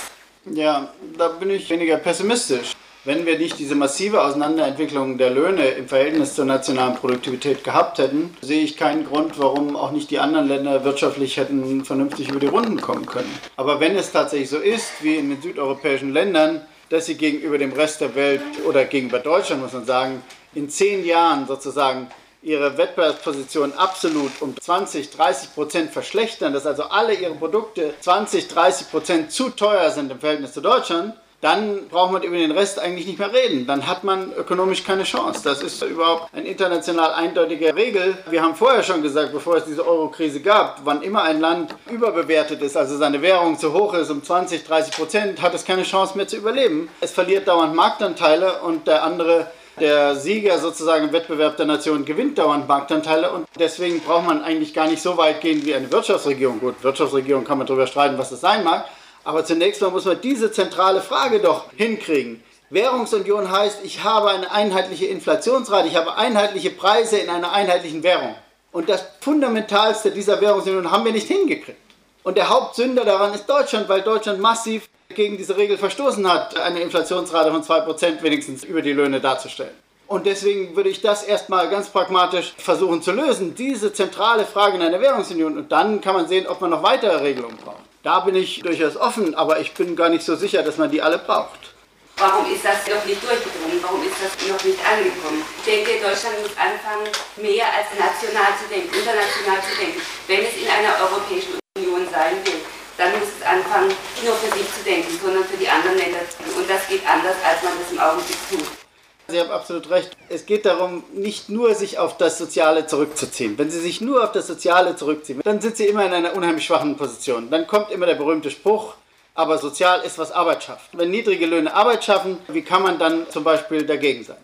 S3: Ja, da bin ich weniger pessimistisch. Wenn wir nicht diese massive Auseinanderentwicklung der Löhne im Verhältnis zur nationalen Produktivität gehabt hätten, sehe ich keinen Grund, warum auch nicht die anderen Länder wirtschaftlich hätten vernünftig über die Runden kommen können. Aber wenn es tatsächlich so ist, wie in den südeuropäischen Ländern, dass sie gegenüber dem Rest der Welt oder gegenüber Deutschland, muss man sagen, in zehn Jahren sozusagen ihre Wettbewerbsposition absolut um 20, 30 Prozent verschlechtern, dass also alle ihre Produkte 20, 30 Prozent zu teuer sind im Verhältnis zu Deutschland, dann braucht man über den Rest eigentlich nicht mehr reden. Dann hat man ökonomisch keine Chance. Das ist überhaupt eine international eindeutige Regel. Wir haben vorher schon gesagt, bevor es diese Euro-Krise gab, wann immer ein Land überbewertet ist, also seine Währung zu hoch ist um 20, 30 Prozent, hat es keine Chance mehr zu überleben. Es verliert dauernd Marktanteile und der andere der Sieger sozusagen im Wettbewerb der Nationen gewinnt dauernd Marktanteile und deswegen braucht man eigentlich gar nicht so weit gehen wie eine Wirtschaftsregierung. Gut, Wirtschaftsregierung kann man darüber streiten, was das sein mag, aber zunächst mal muss man diese zentrale Frage doch hinkriegen. Währungsunion heißt, ich habe eine einheitliche Inflationsrate, ich habe einheitliche Preise in einer einheitlichen Währung. Und das Fundamentalste dieser Währungsunion haben wir nicht hingekriegt. Und der Hauptsünder daran ist Deutschland, weil Deutschland massiv gegen diese Regel verstoßen hat, eine Inflationsrate von 2% wenigstens über die Löhne darzustellen. Und deswegen würde ich das erstmal ganz pragmatisch versuchen zu lösen, diese zentrale Frage in einer Währungsunion. Und dann kann man sehen, ob man noch weitere Regelungen braucht. Da bin ich durchaus offen, aber ich bin gar nicht so sicher, dass man die alle braucht.
S6: Warum ist das noch nicht durchgedrungen? Warum ist das noch nicht angekommen? Ich denke, Deutschland muss anfangen, mehr als national zu denken, international zu denken. Wenn es in einer Europäischen Union sein will, dann muss es anfangen, nicht nur für sich zu denken, sondern für die anderen Länder. Und das geht anders, als man das im Augenblick tut.
S3: Sie haben absolut recht. Es geht darum, nicht nur sich auf das Soziale zurückzuziehen. Wenn Sie sich nur auf das Soziale zurückziehen, dann sind Sie immer in einer unheimlich schwachen Position. Dann kommt immer der berühmte Spruch, aber sozial ist, was Arbeit schafft. Wenn niedrige Löhne Arbeit schaffen, wie kann man dann zum Beispiel dagegen sein?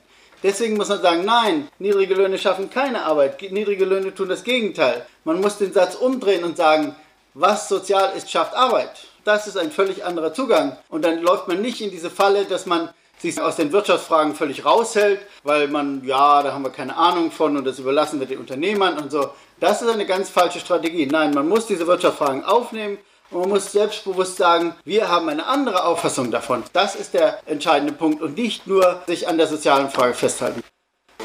S3: Deswegen muss man sagen, nein, niedrige Löhne schaffen keine Arbeit. Niedrige Löhne tun das Gegenteil. Man muss den Satz umdrehen und sagen, was sozial ist, schafft Arbeit. Das ist ein völlig anderer Zugang. Und dann läuft man nicht in diese Falle, dass man sich aus den Wirtschaftsfragen völlig raushält, weil man, ja, da haben wir keine Ahnung von und das überlassen wir den Unternehmern und so. Das ist eine ganz falsche Strategie. Nein, man muss diese Wirtschaftsfragen aufnehmen und man muss selbstbewusst sagen, wir haben eine andere Auffassung davon. Das ist der entscheidende Punkt und nicht nur sich an der sozialen Frage festhalten.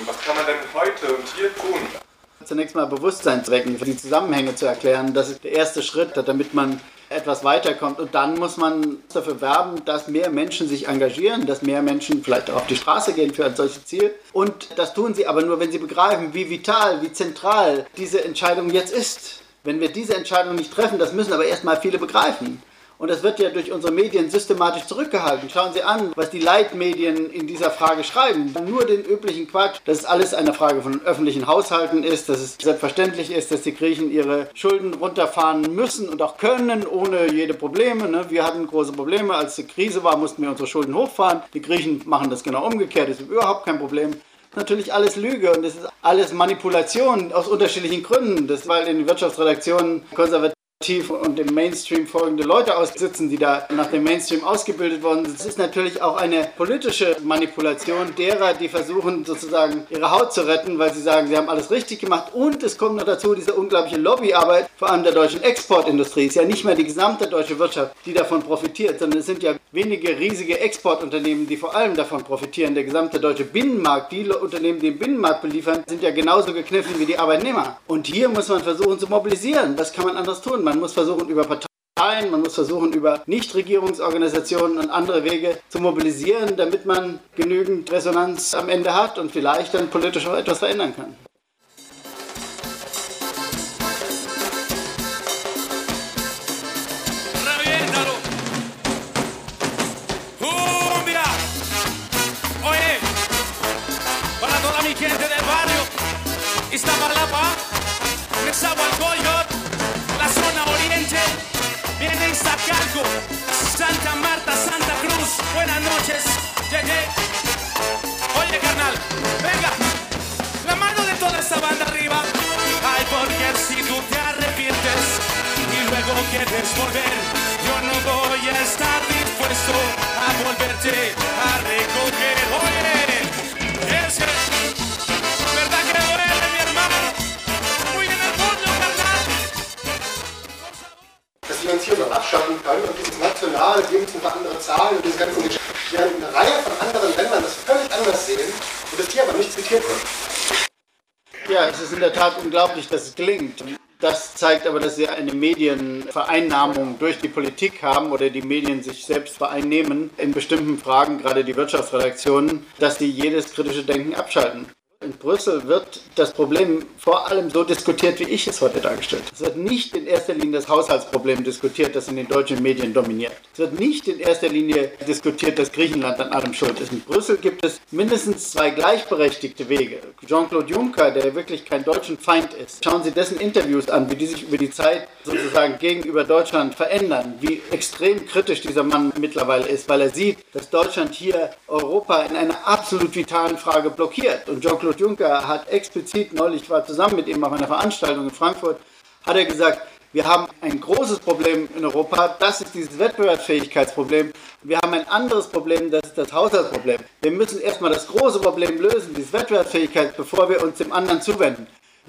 S7: Was kann man denn heute und hier tun?
S3: Zunächst mal Bewusstsein wecken, die Zusammenhänge zu erklären. Das ist der erste Schritt, damit man etwas weiterkommt. Und dann muss man dafür werben, dass mehr Menschen sich engagieren, dass mehr Menschen vielleicht auch auf die Straße gehen für ein solches Ziel. Und das tun sie aber nur, wenn sie begreifen, wie vital, wie zentral diese Entscheidung jetzt ist. Wenn wir diese Entscheidung nicht treffen, das müssen aber erstmal viele begreifen. Und das wird ja durch unsere Medien systematisch zurückgehalten. Schauen Sie an, was die Leitmedien in dieser Frage schreiben. Nur den üblichen Quatsch, dass es alles eine Frage von öffentlichen Haushalten ist, dass es selbstverständlich ist, dass die Griechen ihre Schulden runterfahren müssen und auch können, ohne jede Probleme. Ne? Wir hatten große Probleme. Als die Krise war, mussten wir unsere Schulden hochfahren. Die Griechen machen das genau umgekehrt. Das ist überhaupt kein Problem natürlich alles Lüge und das ist alles Manipulation aus unterschiedlichen Gründen. Das, weil in den Wirtschaftsredaktionen konservativ und dem Mainstream folgende Leute aussitzen, die da nach dem Mainstream ausgebildet worden sind. Es ist natürlich auch eine politische Manipulation derer, die versuchen sozusagen ihre Haut zu retten, weil sie sagen, sie haben alles richtig gemacht. Und es kommt noch dazu diese unglaubliche Lobbyarbeit, vor allem der deutschen Exportindustrie. Es ist ja nicht mehr die gesamte deutsche Wirtschaft, die davon profitiert, sondern es sind ja wenige riesige Exportunternehmen, die vor allem davon profitieren. Der gesamte deutsche Binnenmarkt, die Unternehmen, die den Binnenmarkt beliefern, sind ja genauso gekniffen wie die Arbeitnehmer. Und hier muss man versuchen zu mobilisieren. Was kann man anders tun? Man muss versuchen, über Parteien, man muss versuchen, über Nichtregierungsorganisationen und andere Wege zu mobilisieren, damit man genügend Resonanz am Ende hat und vielleicht dann politisch auch etwas verändern kann. Iztapalapa, Nezahualcóyotl, viene Iztacalco, Santa Marta, Santa Cruz. Buenas noches, llegué. Oye, carnal, venga, la mano de toda esta banda arriba. Ay, porque si tú te arrepientes y luego quieres volver, yo no voy a estar dispuesto a volverte a recoger. Oye, ese.
S5: Finanzieren und abschaffen kann. Und dieses nationale, wir müssen für andere zahlen und diese ganzen Geschichten, während eine Reihe von anderen Ländern das völlig anders sehen und das hier aber nicht zitiert wird.
S3: Ja, es ist in der Tat unglaublich, dass es gelingt. Das zeigt aber, dass wir eine Medienvereinnahmung durch die Politik haben oder die Medien sich selbst vereinnehmen in bestimmten Fragen, gerade die Wirtschaftsredaktionen, dass sie jedes kritische Denken abschalten. In Brüssel wird das Problem vor allem so diskutiert, wie ich es heute dargestellt habe. Es wird nicht in erster Linie das Haushaltsproblem diskutiert, das in den deutschen Medien dominiert. Es wird nicht in erster Linie diskutiert, dass Griechenland an allem schuld ist. In Brüssel gibt es mindestens zwei gleichberechtigte Wege. Jean-Claude Juncker, der wirklich kein deutschen Feind ist, schauen Sie dessen Interviews an, wie die sich über die Zeit sozusagen gegenüber Deutschland verändern, wie extrem kritisch dieser Mann mittlerweile ist, weil er sieht, dass Deutschland hier Europa in einer absolut vitalen Frage blockiert. Und Jean-Claude Jean-Claude Juncker hat explizit neulich, ich war zusammen mit ihm auf einer Veranstaltung in Frankfurt, hat er gesagt, wir haben ein großes Problem in Europa, das ist dieses Wettbewerbsfähigkeitsproblem. Wir haben ein anderes Problem, das ist das Haushaltsproblem. Wir müssen erstmal das große Problem lösen, diese Wettbewerbsfähigkeit, bevor wir uns dem anderen zuwenden.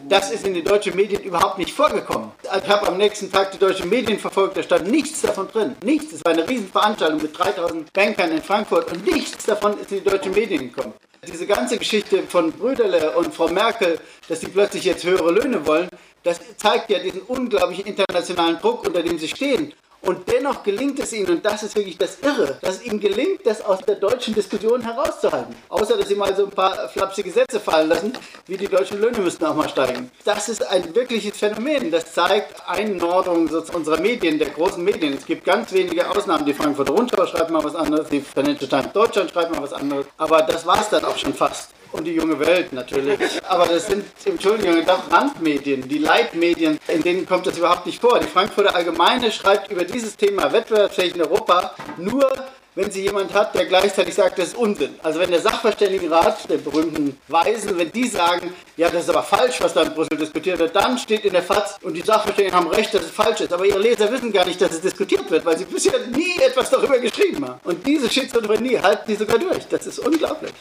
S3: Das ist in den deutschen Medien überhaupt nicht vorgekommen. Ich habe am nächsten Tag die deutschen Medien verfolgt, da stand nichts davon drin. Nichts. Es war eine Riesenveranstaltung mit 3000 Bankern in Frankfurt und nichts davon ist in die deutschen Medien gekommen. Diese ganze Geschichte von Brüderle und Frau Merkel, dass sie plötzlich jetzt höhere Löhne wollen, das zeigt ja diesen unglaublichen internationalen Druck, unter dem sie stehen. Und dennoch gelingt es ihnen, und das ist wirklich das Irre, dass es ihnen gelingt, das aus der deutschen Diskussion herauszuhalten. Außer, dass sie mal so ein paar flapsige Sätze fallen lassen, wie die deutschen Löhne müssten auch mal steigen. Das ist ein wirkliches Phänomen. Das zeigt Einordnung unserer Medien, der großen Medien. Es gibt ganz wenige Ausnahmen. Die Frankfurter Rundschau schreibt mal was anderes, die Financial Times Deutschland schreibt mal was anderes. Aber das war es dann auch schon fast und die junge Welt natürlich. Aber das sind, Entschuldigung, doch Randmedien, die Leitmedien, in denen kommt das überhaupt nicht vor. Die Frankfurter Allgemeine schreibt über dieses Thema Wettbewerbsfähig in Europa nur wenn sie jemand hat, der gleichzeitig sagt, das ist Unsinn. Also wenn der Sachverständigenrat, der berühmten Weisen, wenn die sagen, ja, das ist aber falsch, was da in Brüssel diskutiert wird, dann steht in der FAZ und die Sachverständigen haben recht, dass es falsch ist. Aber ihre Leser wissen gar nicht, dass es diskutiert wird, weil sie bisher nie etwas darüber geschrieben haben. Und diese Schizophrenie halten die sogar durch. Das ist unglaublich.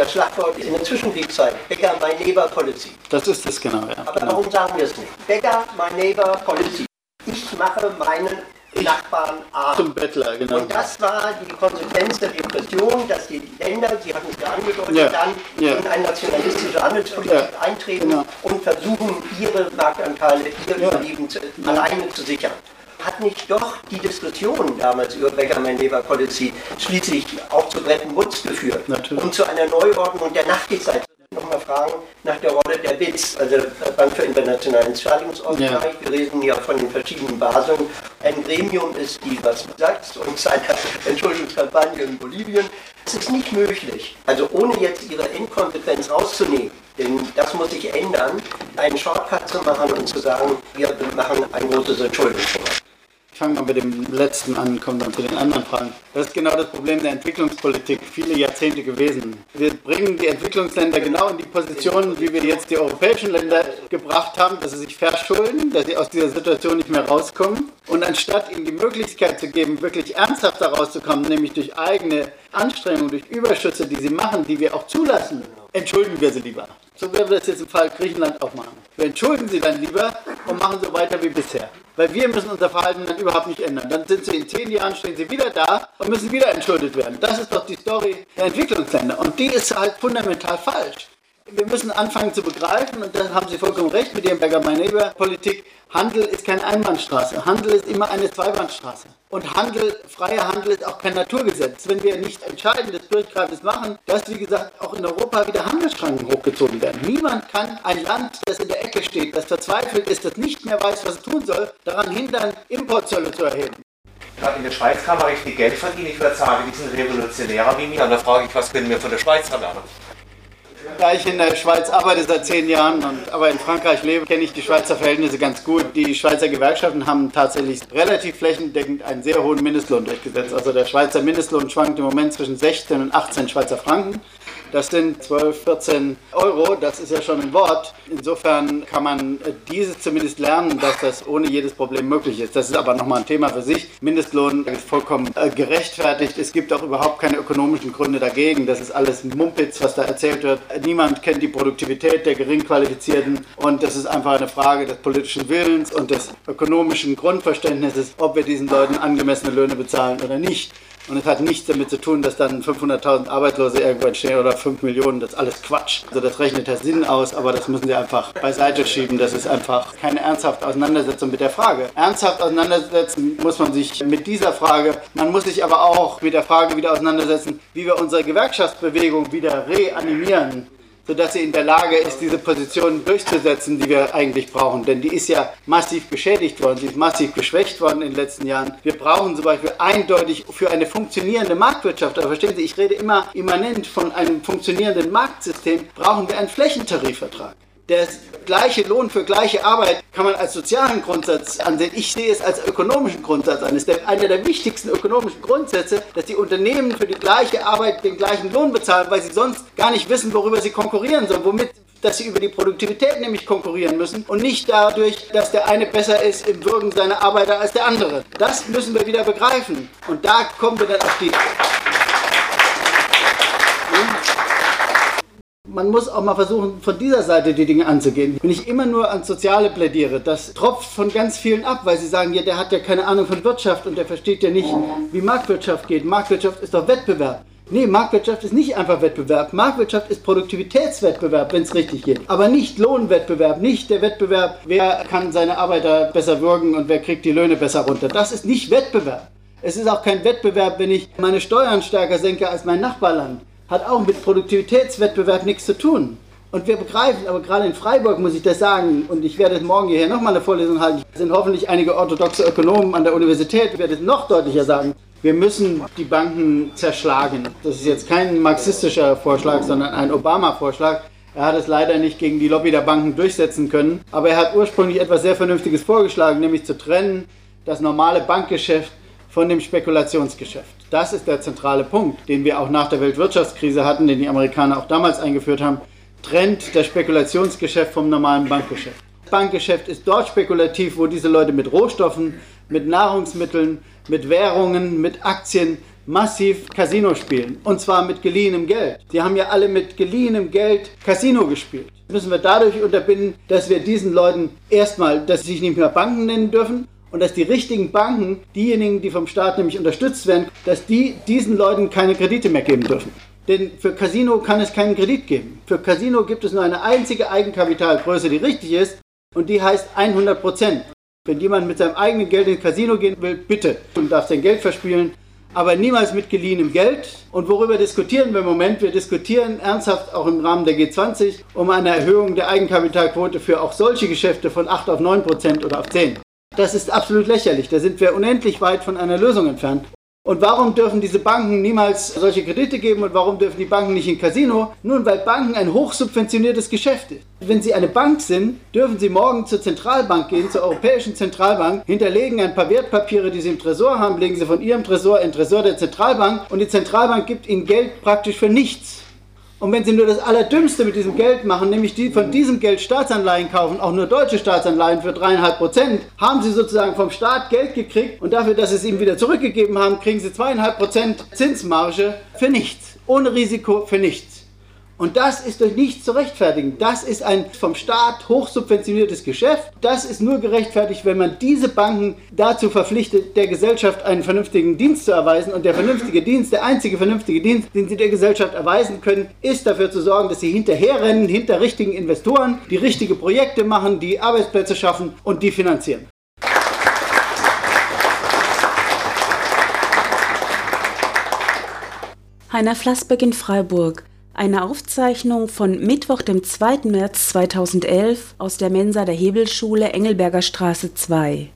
S5: Das Schlagwort ist in der Zwischenkriegszeit Bigger My Neighbor Policy.
S3: Das ist es genau, ja.
S5: Aber genau. warum sagen wir es nicht? Bigger My Neighbor Policy. Ich mache meinen Nachbarn arm.
S3: Zum Bettler, genau.
S5: Und das war die Konsequenz der Repression, dass die Länder, Sie hatten es ja angedeutet, ja. dann ja. in eine nationalistische Handelspolitik ja. eintreten genau. und versuchen, ihre Marktanteile, ihr Überleben alleine zu sichern hat nicht doch die Diskussion damals über Beckermann-Leber-Policy schließlich auch zu Bretton Woods geführt Natürlich. und zu einer Neuordnung der Nachkriegszeit? Nochmal fragen nach der Rolle der BITS, also der Bank für internationalen Zahlungsausgleich. Ja. Wir reden ja von den verschiedenen Baseln. Ein Gremium ist, die was sagt und seiner [laughs] Entschuldigungskampagne in Bolivien. Es ist nicht möglich, also ohne jetzt ihre Inkonsequenz rauszunehmen, denn das muss sich ändern, einen Shortcut zu machen und zu sagen, wir machen ein großes Entschuldigungsprogramm
S3: fangen wir mit dem letzten an, kommen dann zu den anderen Fragen. Das ist genau das Problem der Entwicklungspolitik, viele Jahrzehnte gewesen. Wir bringen die Entwicklungsländer genau in die Position, wie wir jetzt die europäischen Länder gebracht haben, dass sie sich verschulden, dass sie aus dieser Situation nicht mehr rauskommen. Und anstatt ihnen die Möglichkeit zu geben, wirklich ernsthaft daraus zu kommen, nämlich durch eigene Anstrengungen, durch Überschüsse, die sie machen, die wir auch zulassen, entschuldigen wir sie lieber. So werden wir das jetzt im Fall Griechenland auch machen. Wir entschuldigen sie dann lieber und machen so weiter wie bisher. Weil wir müssen unser Verhalten dann überhaupt nicht ändern. Dann sind sie in zehn Jahren, stehen sie wieder da und müssen wieder entschuldet werden. Das ist doch die Story der Entwicklungsländer. Und die ist halt fundamental falsch. Wir müssen anfangen zu begreifen, und da haben Sie vollkommen recht mit Ihrem Berger-Mein-Neighbor-Politik, Handel ist keine Einbahnstraße. Handel ist immer eine Zweibahnstraße. Und Handel, freier Handel ist auch kein Naturgesetz. Wenn wir nicht entscheidendes, durchgreifendes machen, dass, wie gesagt, auch in Europa wieder Handelsschranken hochgezogen werden. Niemand kann ein Land, das in der Ecke steht, das verzweifelt ist, das nicht mehr weiß, was es tun soll, daran hindern, Importzölle zu erheben.
S8: In der Schweiz kann man richtig Geld verdienen. Ich würde sagen, die sind revolutionärer wie mir. Und da frage ich, was können wir von der Schweiz lernen?
S3: Da ich in der Schweiz arbeite seit zehn Jahren und aber in Frankreich lebe, kenne ich die Schweizer Verhältnisse ganz gut. Die Schweizer Gewerkschaften haben tatsächlich relativ flächendeckend einen sehr hohen Mindestlohn durchgesetzt. Also der Schweizer Mindestlohn schwankt im Moment zwischen 16 und 18 Schweizer Franken. Das sind 12, 14 Euro, das ist ja schon ein Wort. Insofern kann man dieses zumindest lernen, dass das ohne jedes Problem möglich ist. Das ist aber nochmal ein Thema für sich. Mindestlohn ist vollkommen äh, gerechtfertigt. Es gibt auch überhaupt keine ökonomischen Gründe dagegen. Das ist alles Mumpitz, was da erzählt wird. Niemand kennt die Produktivität der Geringqualifizierten und das ist einfach eine Frage des politischen Willens und des ökonomischen Grundverständnisses, ob wir diesen Leuten angemessene Löhne bezahlen oder nicht. Und es hat nichts damit zu tun, dass dann 500.000 Arbeitslose irgendwo entstehen oder 5 Millionen. Das ist alles Quatsch. Also das rechnet Herr Sinn aus, aber das müssen Sie einfach beiseite schieben. Das ist einfach keine ernsthafte Auseinandersetzung mit der Frage. Ernsthaft auseinandersetzen muss man sich mit dieser Frage. Man muss sich aber auch mit der Frage wieder auseinandersetzen, wie wir unsere Gewerkschaftsbewegung wieder reanimieren sodass sie in der Lage ist, diese Position durchzusetzen, die wir eigentlich brauchen. Denn die ist ja massiv beschädigt worden, sie ist massiv geschwächt worden in den letzten Jahren. Wir brauchen zum Beispiel eindeutig für eine funktionierende Marktwirtschaft, aber verstehen Sie, ich rede immer immanent von einem funktionierenden Marktsystem, brauchen wir einen Flächentarifvertrag. Der gleiche Lohn für gleiche Arbeit kann man als sozialen Grundsatz ansehen. Ich sehe es als ökonomischen Grundsatz an. Es ist einer der wichtigsten ökonomischen Grundsätze, dass die Unternehmen für die gleiche Arbeit den gleichen Lohn bezahlen, weil sie sonst gar nicht wissen, worüber sie konkurrieren sollen. Womit dass sie über die Produktivität nämlich konkurrieren müssen und nicht dadurch, dass der eine besser ist im Würgen seiner Arbeiter als der andere. Das müssen wir wieder begreifen. Und da kommen wir dann auf die Man muss auch mal versuchen, von dieser Seite die Dinge anzugehen. Wenn ich immer nur ans Soziale plädiere, das tropft von ganz vielen ab, weil sie sagen, ja, der hat ja keine Ahnung von Wirtschaft und der versteht ja nicht, wie Marktwirtschaft geht. Marktwirtschaft ist doch Wettbewerb. Nee, Marktwirtschaft ist nicht einfach Wettbewerb. Marktwirtschaft ist Produktivitätswettbewerb, wenn es richtig geht. Aber nicht Lohnwettbewerb, nicht der Wettbewerb, wer kann seine Arbeiter besser würgen und wer kriegt die Löhne besser runter. Das ist nicht Wettbewerb. Es ist auch kein Wettbewerb, wenn ich meine Steuern stärker senke als mein Nachbarland. Hat auch mit Produktivitätswettbewerb nichts zu tun. Und wir begreifen, aber gerade in Freiburg muss ich das sagen, und ich werde morgen hierher nochmal eine Vorlesung halten, es sind hoffentlich einige orthodoxe Ökonomen an der Universität, ich werde es noch deutlicher sagen, wir müssen die Banken zerschlagen. Das ist jetzt kein marxistischer Vorschlag, sondern ein Obama-Vorschlag. Er hat es leider nicht gegen die Lobby der Banken durchsetzen können, aber er hat ursprünglich etwas sehr Vernünftiges vorgeschlagen, nämlich zu trennen das normale Bankgeschäft von dem Spekulationsgeschäft. Das ist der zentrale Punkt, den wir auch nach der Weltwirtschaftskrise hatten, den die Amerikaner auch damals eingeführt haben. Trennt das Spekulationsgeschäft vom normalen Bankgeschäft. Bankgeschäft ist dort spekulativ, wo diese Leute mit Rohstoffen, mit Nahrungsmitteln, mit Währungen, mit Aktien massiv Casino spielen. Und zwar mit geliehenem Geld. Sie haben ja alle mit geliehenem Geld Casino gespielt. Müssen wir dadurch unterbinden, dass wir diesen Leuten erstmal, dass sie sich nicht mehr Banken nennen dürfen und dass die richtigen Banken, diejenigen, die vom Staat nämlich unterstützt werden, dass die diesen Leuten keine Kredite mehr geben dürfen. Denn für Casino kann es keinen Kredit geben. Für Casino gibt es nur eine einzige Eigenkapitalgröße, die richtig ist und die heißt 100 Prozent. Wenn jemand mit seinem eigenen Geld ins Casino gehen will, bitte. Und darf sein Geld verspielen, aber niemals mit geliehenem Geld. Und worüber diskutieren wir im Moment? Wir diskutieren ernsthaft auch im Rahmen der G20 um eine Erhöhung der Eigenkapitalquote für auch solche Geschäfte von 8 auf 9 Prozent oder auf 10. Das ist absolut lächerlich. Da sind wir unendlich weit von einer Lösung entfernt. Und warum dürfen diese Banken niemals solche Kredite geben und warum dürfen die Banken nicht in Casino? Nun, weil Banken ein hochsubventioniertes Geschäft ist. Wenn Sie eine Bank sind, dürfen Sie morgen zur Zentralbank gehen, zur Europäischen Zentralbank, hinterlegen ein paar Wertpapiere, die Sie im Tresor haben, legen Sie von Ihrem Tresor in den Tresor der Zentralbank und die Zentralbank gibt Ihnen Geld praktisch für nichts. Und wenn sie nur das Allerdümmste mit diesem Geld machen, nämlich die von diesem Geld Staatsanleihen kaufen, auch nur deutsche Staatsanleihen für dreieinhalb Prozent, haben sie sozusagen vom Staat Geld gekriegt und dafür, dass sie es ihm wieder zurückgegeben haben, kriegen sie zweieinhalb Prozent Zinsmarge für nichts. Ohne Risiko für nichts. Und das ist durch nichts zu rechtfertigen. Das ist ein vom Staat hochsubventioniertes Geschäft. Das ist nur gerechtfertigt, wenn man diese Banken dazu verpflichtet, der Gesellschaft einen vernünftigen Dienst zu erweisen. Und der vernünftige Dienst, der einzige vernünftige Dienst, den sie der Gesellschaft erweisen können, ist dafür zu sorgen, dass sie hinterherrennen, hinter richtigen Investoren, die richtige Projekte machen, die Arbeitsplätze schaffen und die finanzieren.
S1: Heiner Flassbeck in Freiburg. Eine Aufzeichnung von Mittwoch, dem 2. März 2011 aus der Mensa der Hebelschule Engelberger Straße 2.